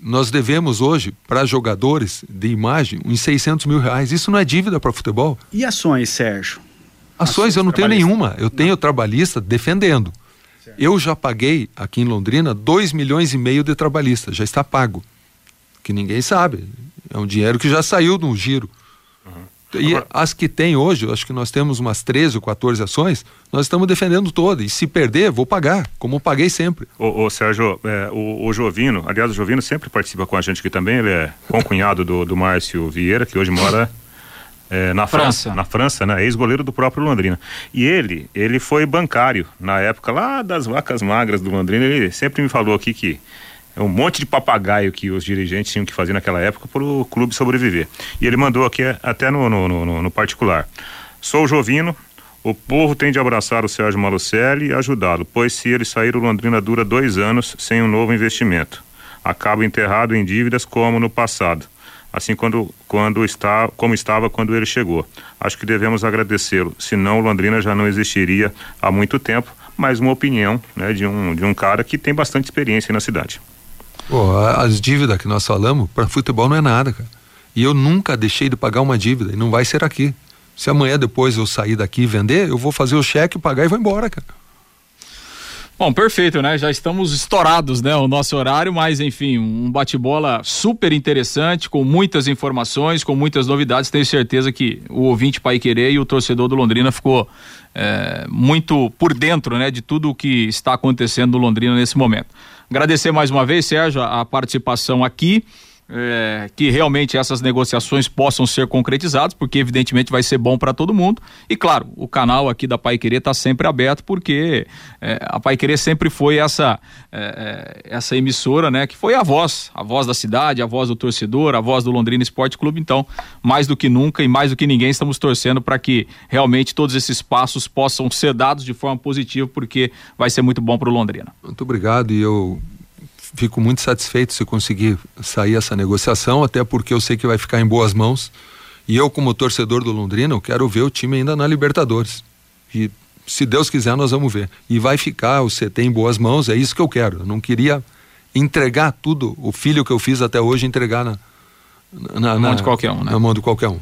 nós devemos hoje para jogadores de imagem uns 600 mil reais. Isso não é dívida para futebol. E ações, Sérgio? Ações, ações eu não tenho nenhuma. Eu tenho trabalhista defendendo. Certo. Eu já paguei aqui em Londrina 2 milhões e meio de trabalhista, já está pago. Que ninguém sabe. É um dinheiro que já saiu no giro. E as que tem hoje, acho que nós temos umas 13 ou 14 ações, nós estamos defendendo todas. E se perder, vou pagar, como paguei sempre. Ô, ô Sérgio, é, o, o, Jovino, aliás, o Jovino sempre participa com a gente aqui também, ele é concunhado do, do Márcio Vieira, que hoje mora é, na França. França. na França, né? Ex-goleiro do próprio Londrina. E ele, ele foi bancário na época lá das vacas magras do Londrina. Ele sempre me falou aqui que um monte de papagaio que os dirigentes tinham que fazer naquela época para o clube sobreviver. E ele mandou aqui até no, no, no, no particular. Sou Jovino, o povo tem de abraçar o Sérgio Malucelli e ajudá-lo, pois se ele sair, o Londrina dura dois anos sem um novo investimento. Acaba enterrado em dívidas como no passado, assim quando, quando está, como estava quando ele chegou. Acho que devemos agradecê-lo, senão o Londrina já não existiria há muito tempo, mas uma opinião né, de, um, de um cara que tem bastante experiência na cidade. Pô, as dívidas que nós falamos, para futebol não é nada, cara. E eu nunca deixei de pagar uma dívida, e não vai ser aqui. Se amanhã depois eu sair daqui e vender, eu vou fazer o cheque, pagar e vou embora, cara. Bom, perfeito, né? Já estamos estourados, né? O nosso horário, mas enfim, um bate-bola super interessante, com muitas informações, com muitas novidades. Tenho certeza que o ouvinte Pai Querer e o torcedor do Londrina ficou é, muito por dentro, né? De tudo o que está acontecendo no Londrina nesse momento. Agradecer mais uma vez, Sérgio, a participação aqui. É, que realmente essas negociações possam ser concretizadas, porque evidentemente vai ser bom para todo mundo. E claro, o canal aqui da Pai Querer está sempre aberto, porque é, a Pai Querer sempre foi essa, é, é, essa emissora, né? Que foi a voz, a voz da cidade, a voz do torcedor, a voz do Londrina Esporte Clube. Então, mais do que nunca e mais do que ninguém, estamos torcendo para que realmente todos esses passos possam ser dados de forma positiva, porque vai ser muito bom para o Londrina. Muito obrigado e eu fico muito satisfeito se conseguir sair essa negociação, até porque eu sei que vai ficar em boas mãos. E eu, como torcedor do Londrina, eu quero ver o time ainda na Libertadores. E se Deus quiser, nós vamos ver. E vai ficar o CT em boas mãos, é isso que eu quero. Eu não queria entregar tudo, o filho que eu fiz até hoje, entregar na, na, na mão de qualquer um, né? Na mão de qualquer um.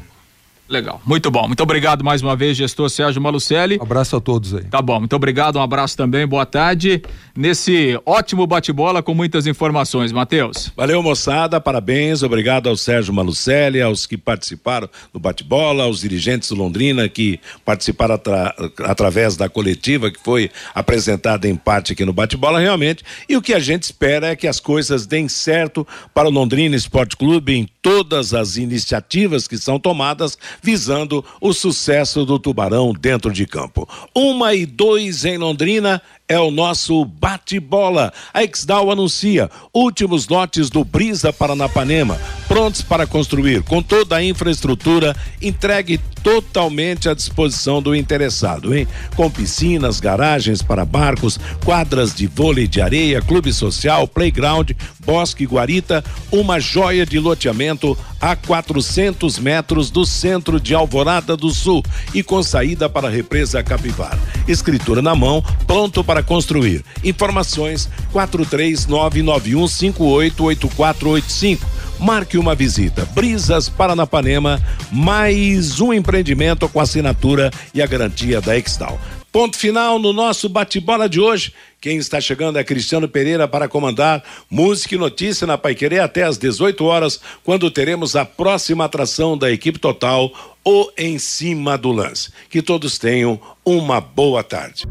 Legal, muito bom. Muito obrigado mais uma vez, gestor Sérgio Malucelli. Um abraço a todos aí. Tá bom, muito obrigado, um abraço também, boa tarde. Nesse ótimo bate-bola com muitas informações, Matheus. Valeu, moçada, parabéns, obrigado ao Sérgio Malucelli, aos que participaram do bate-bola, aos dirigentes do Londrina que participaram atra através da coletiva que foi apresentada em parte aqui no bate-bola, realmente. E o que a gente espera é que as coisas deem certo para o Londrina Esporte Clube em todas as iniciativas que são tomadas visando o sucesso do Tubarão dentro de campo. Uma e dois em Londrina, é o nosso bate-bola. A Exdal anuncia últimos lotes do Brisa Paranapanema, prontos para construir, com toda a infraestrutura entregue totalmente à disposição do interessado, hein? Com piscinas, garagens para barcos, quadras de vôlei de areia, clube social, playground, bosque guarita, uma joia de loteamento a 400 metros do centro de Alvorada do Sul e com saída para a represa Capivara. Escritura na mão, pronto para construir. Informações 43991588485. Marque uma visita. Brisas Paranapanema, mais um empreendimento com assinatura e a garantia da Extal. Ponto final no nosso bate-bola de hoje. Quem está chegando é Cristiano Pereira para comandar música e notícia na Paiquerê até às 18 horas, quando teremos a próxima atração da equipe total, o Em Cima do Lance. Que todos tenham uma boa tarde.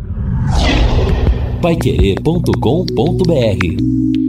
Paiquerê.com.br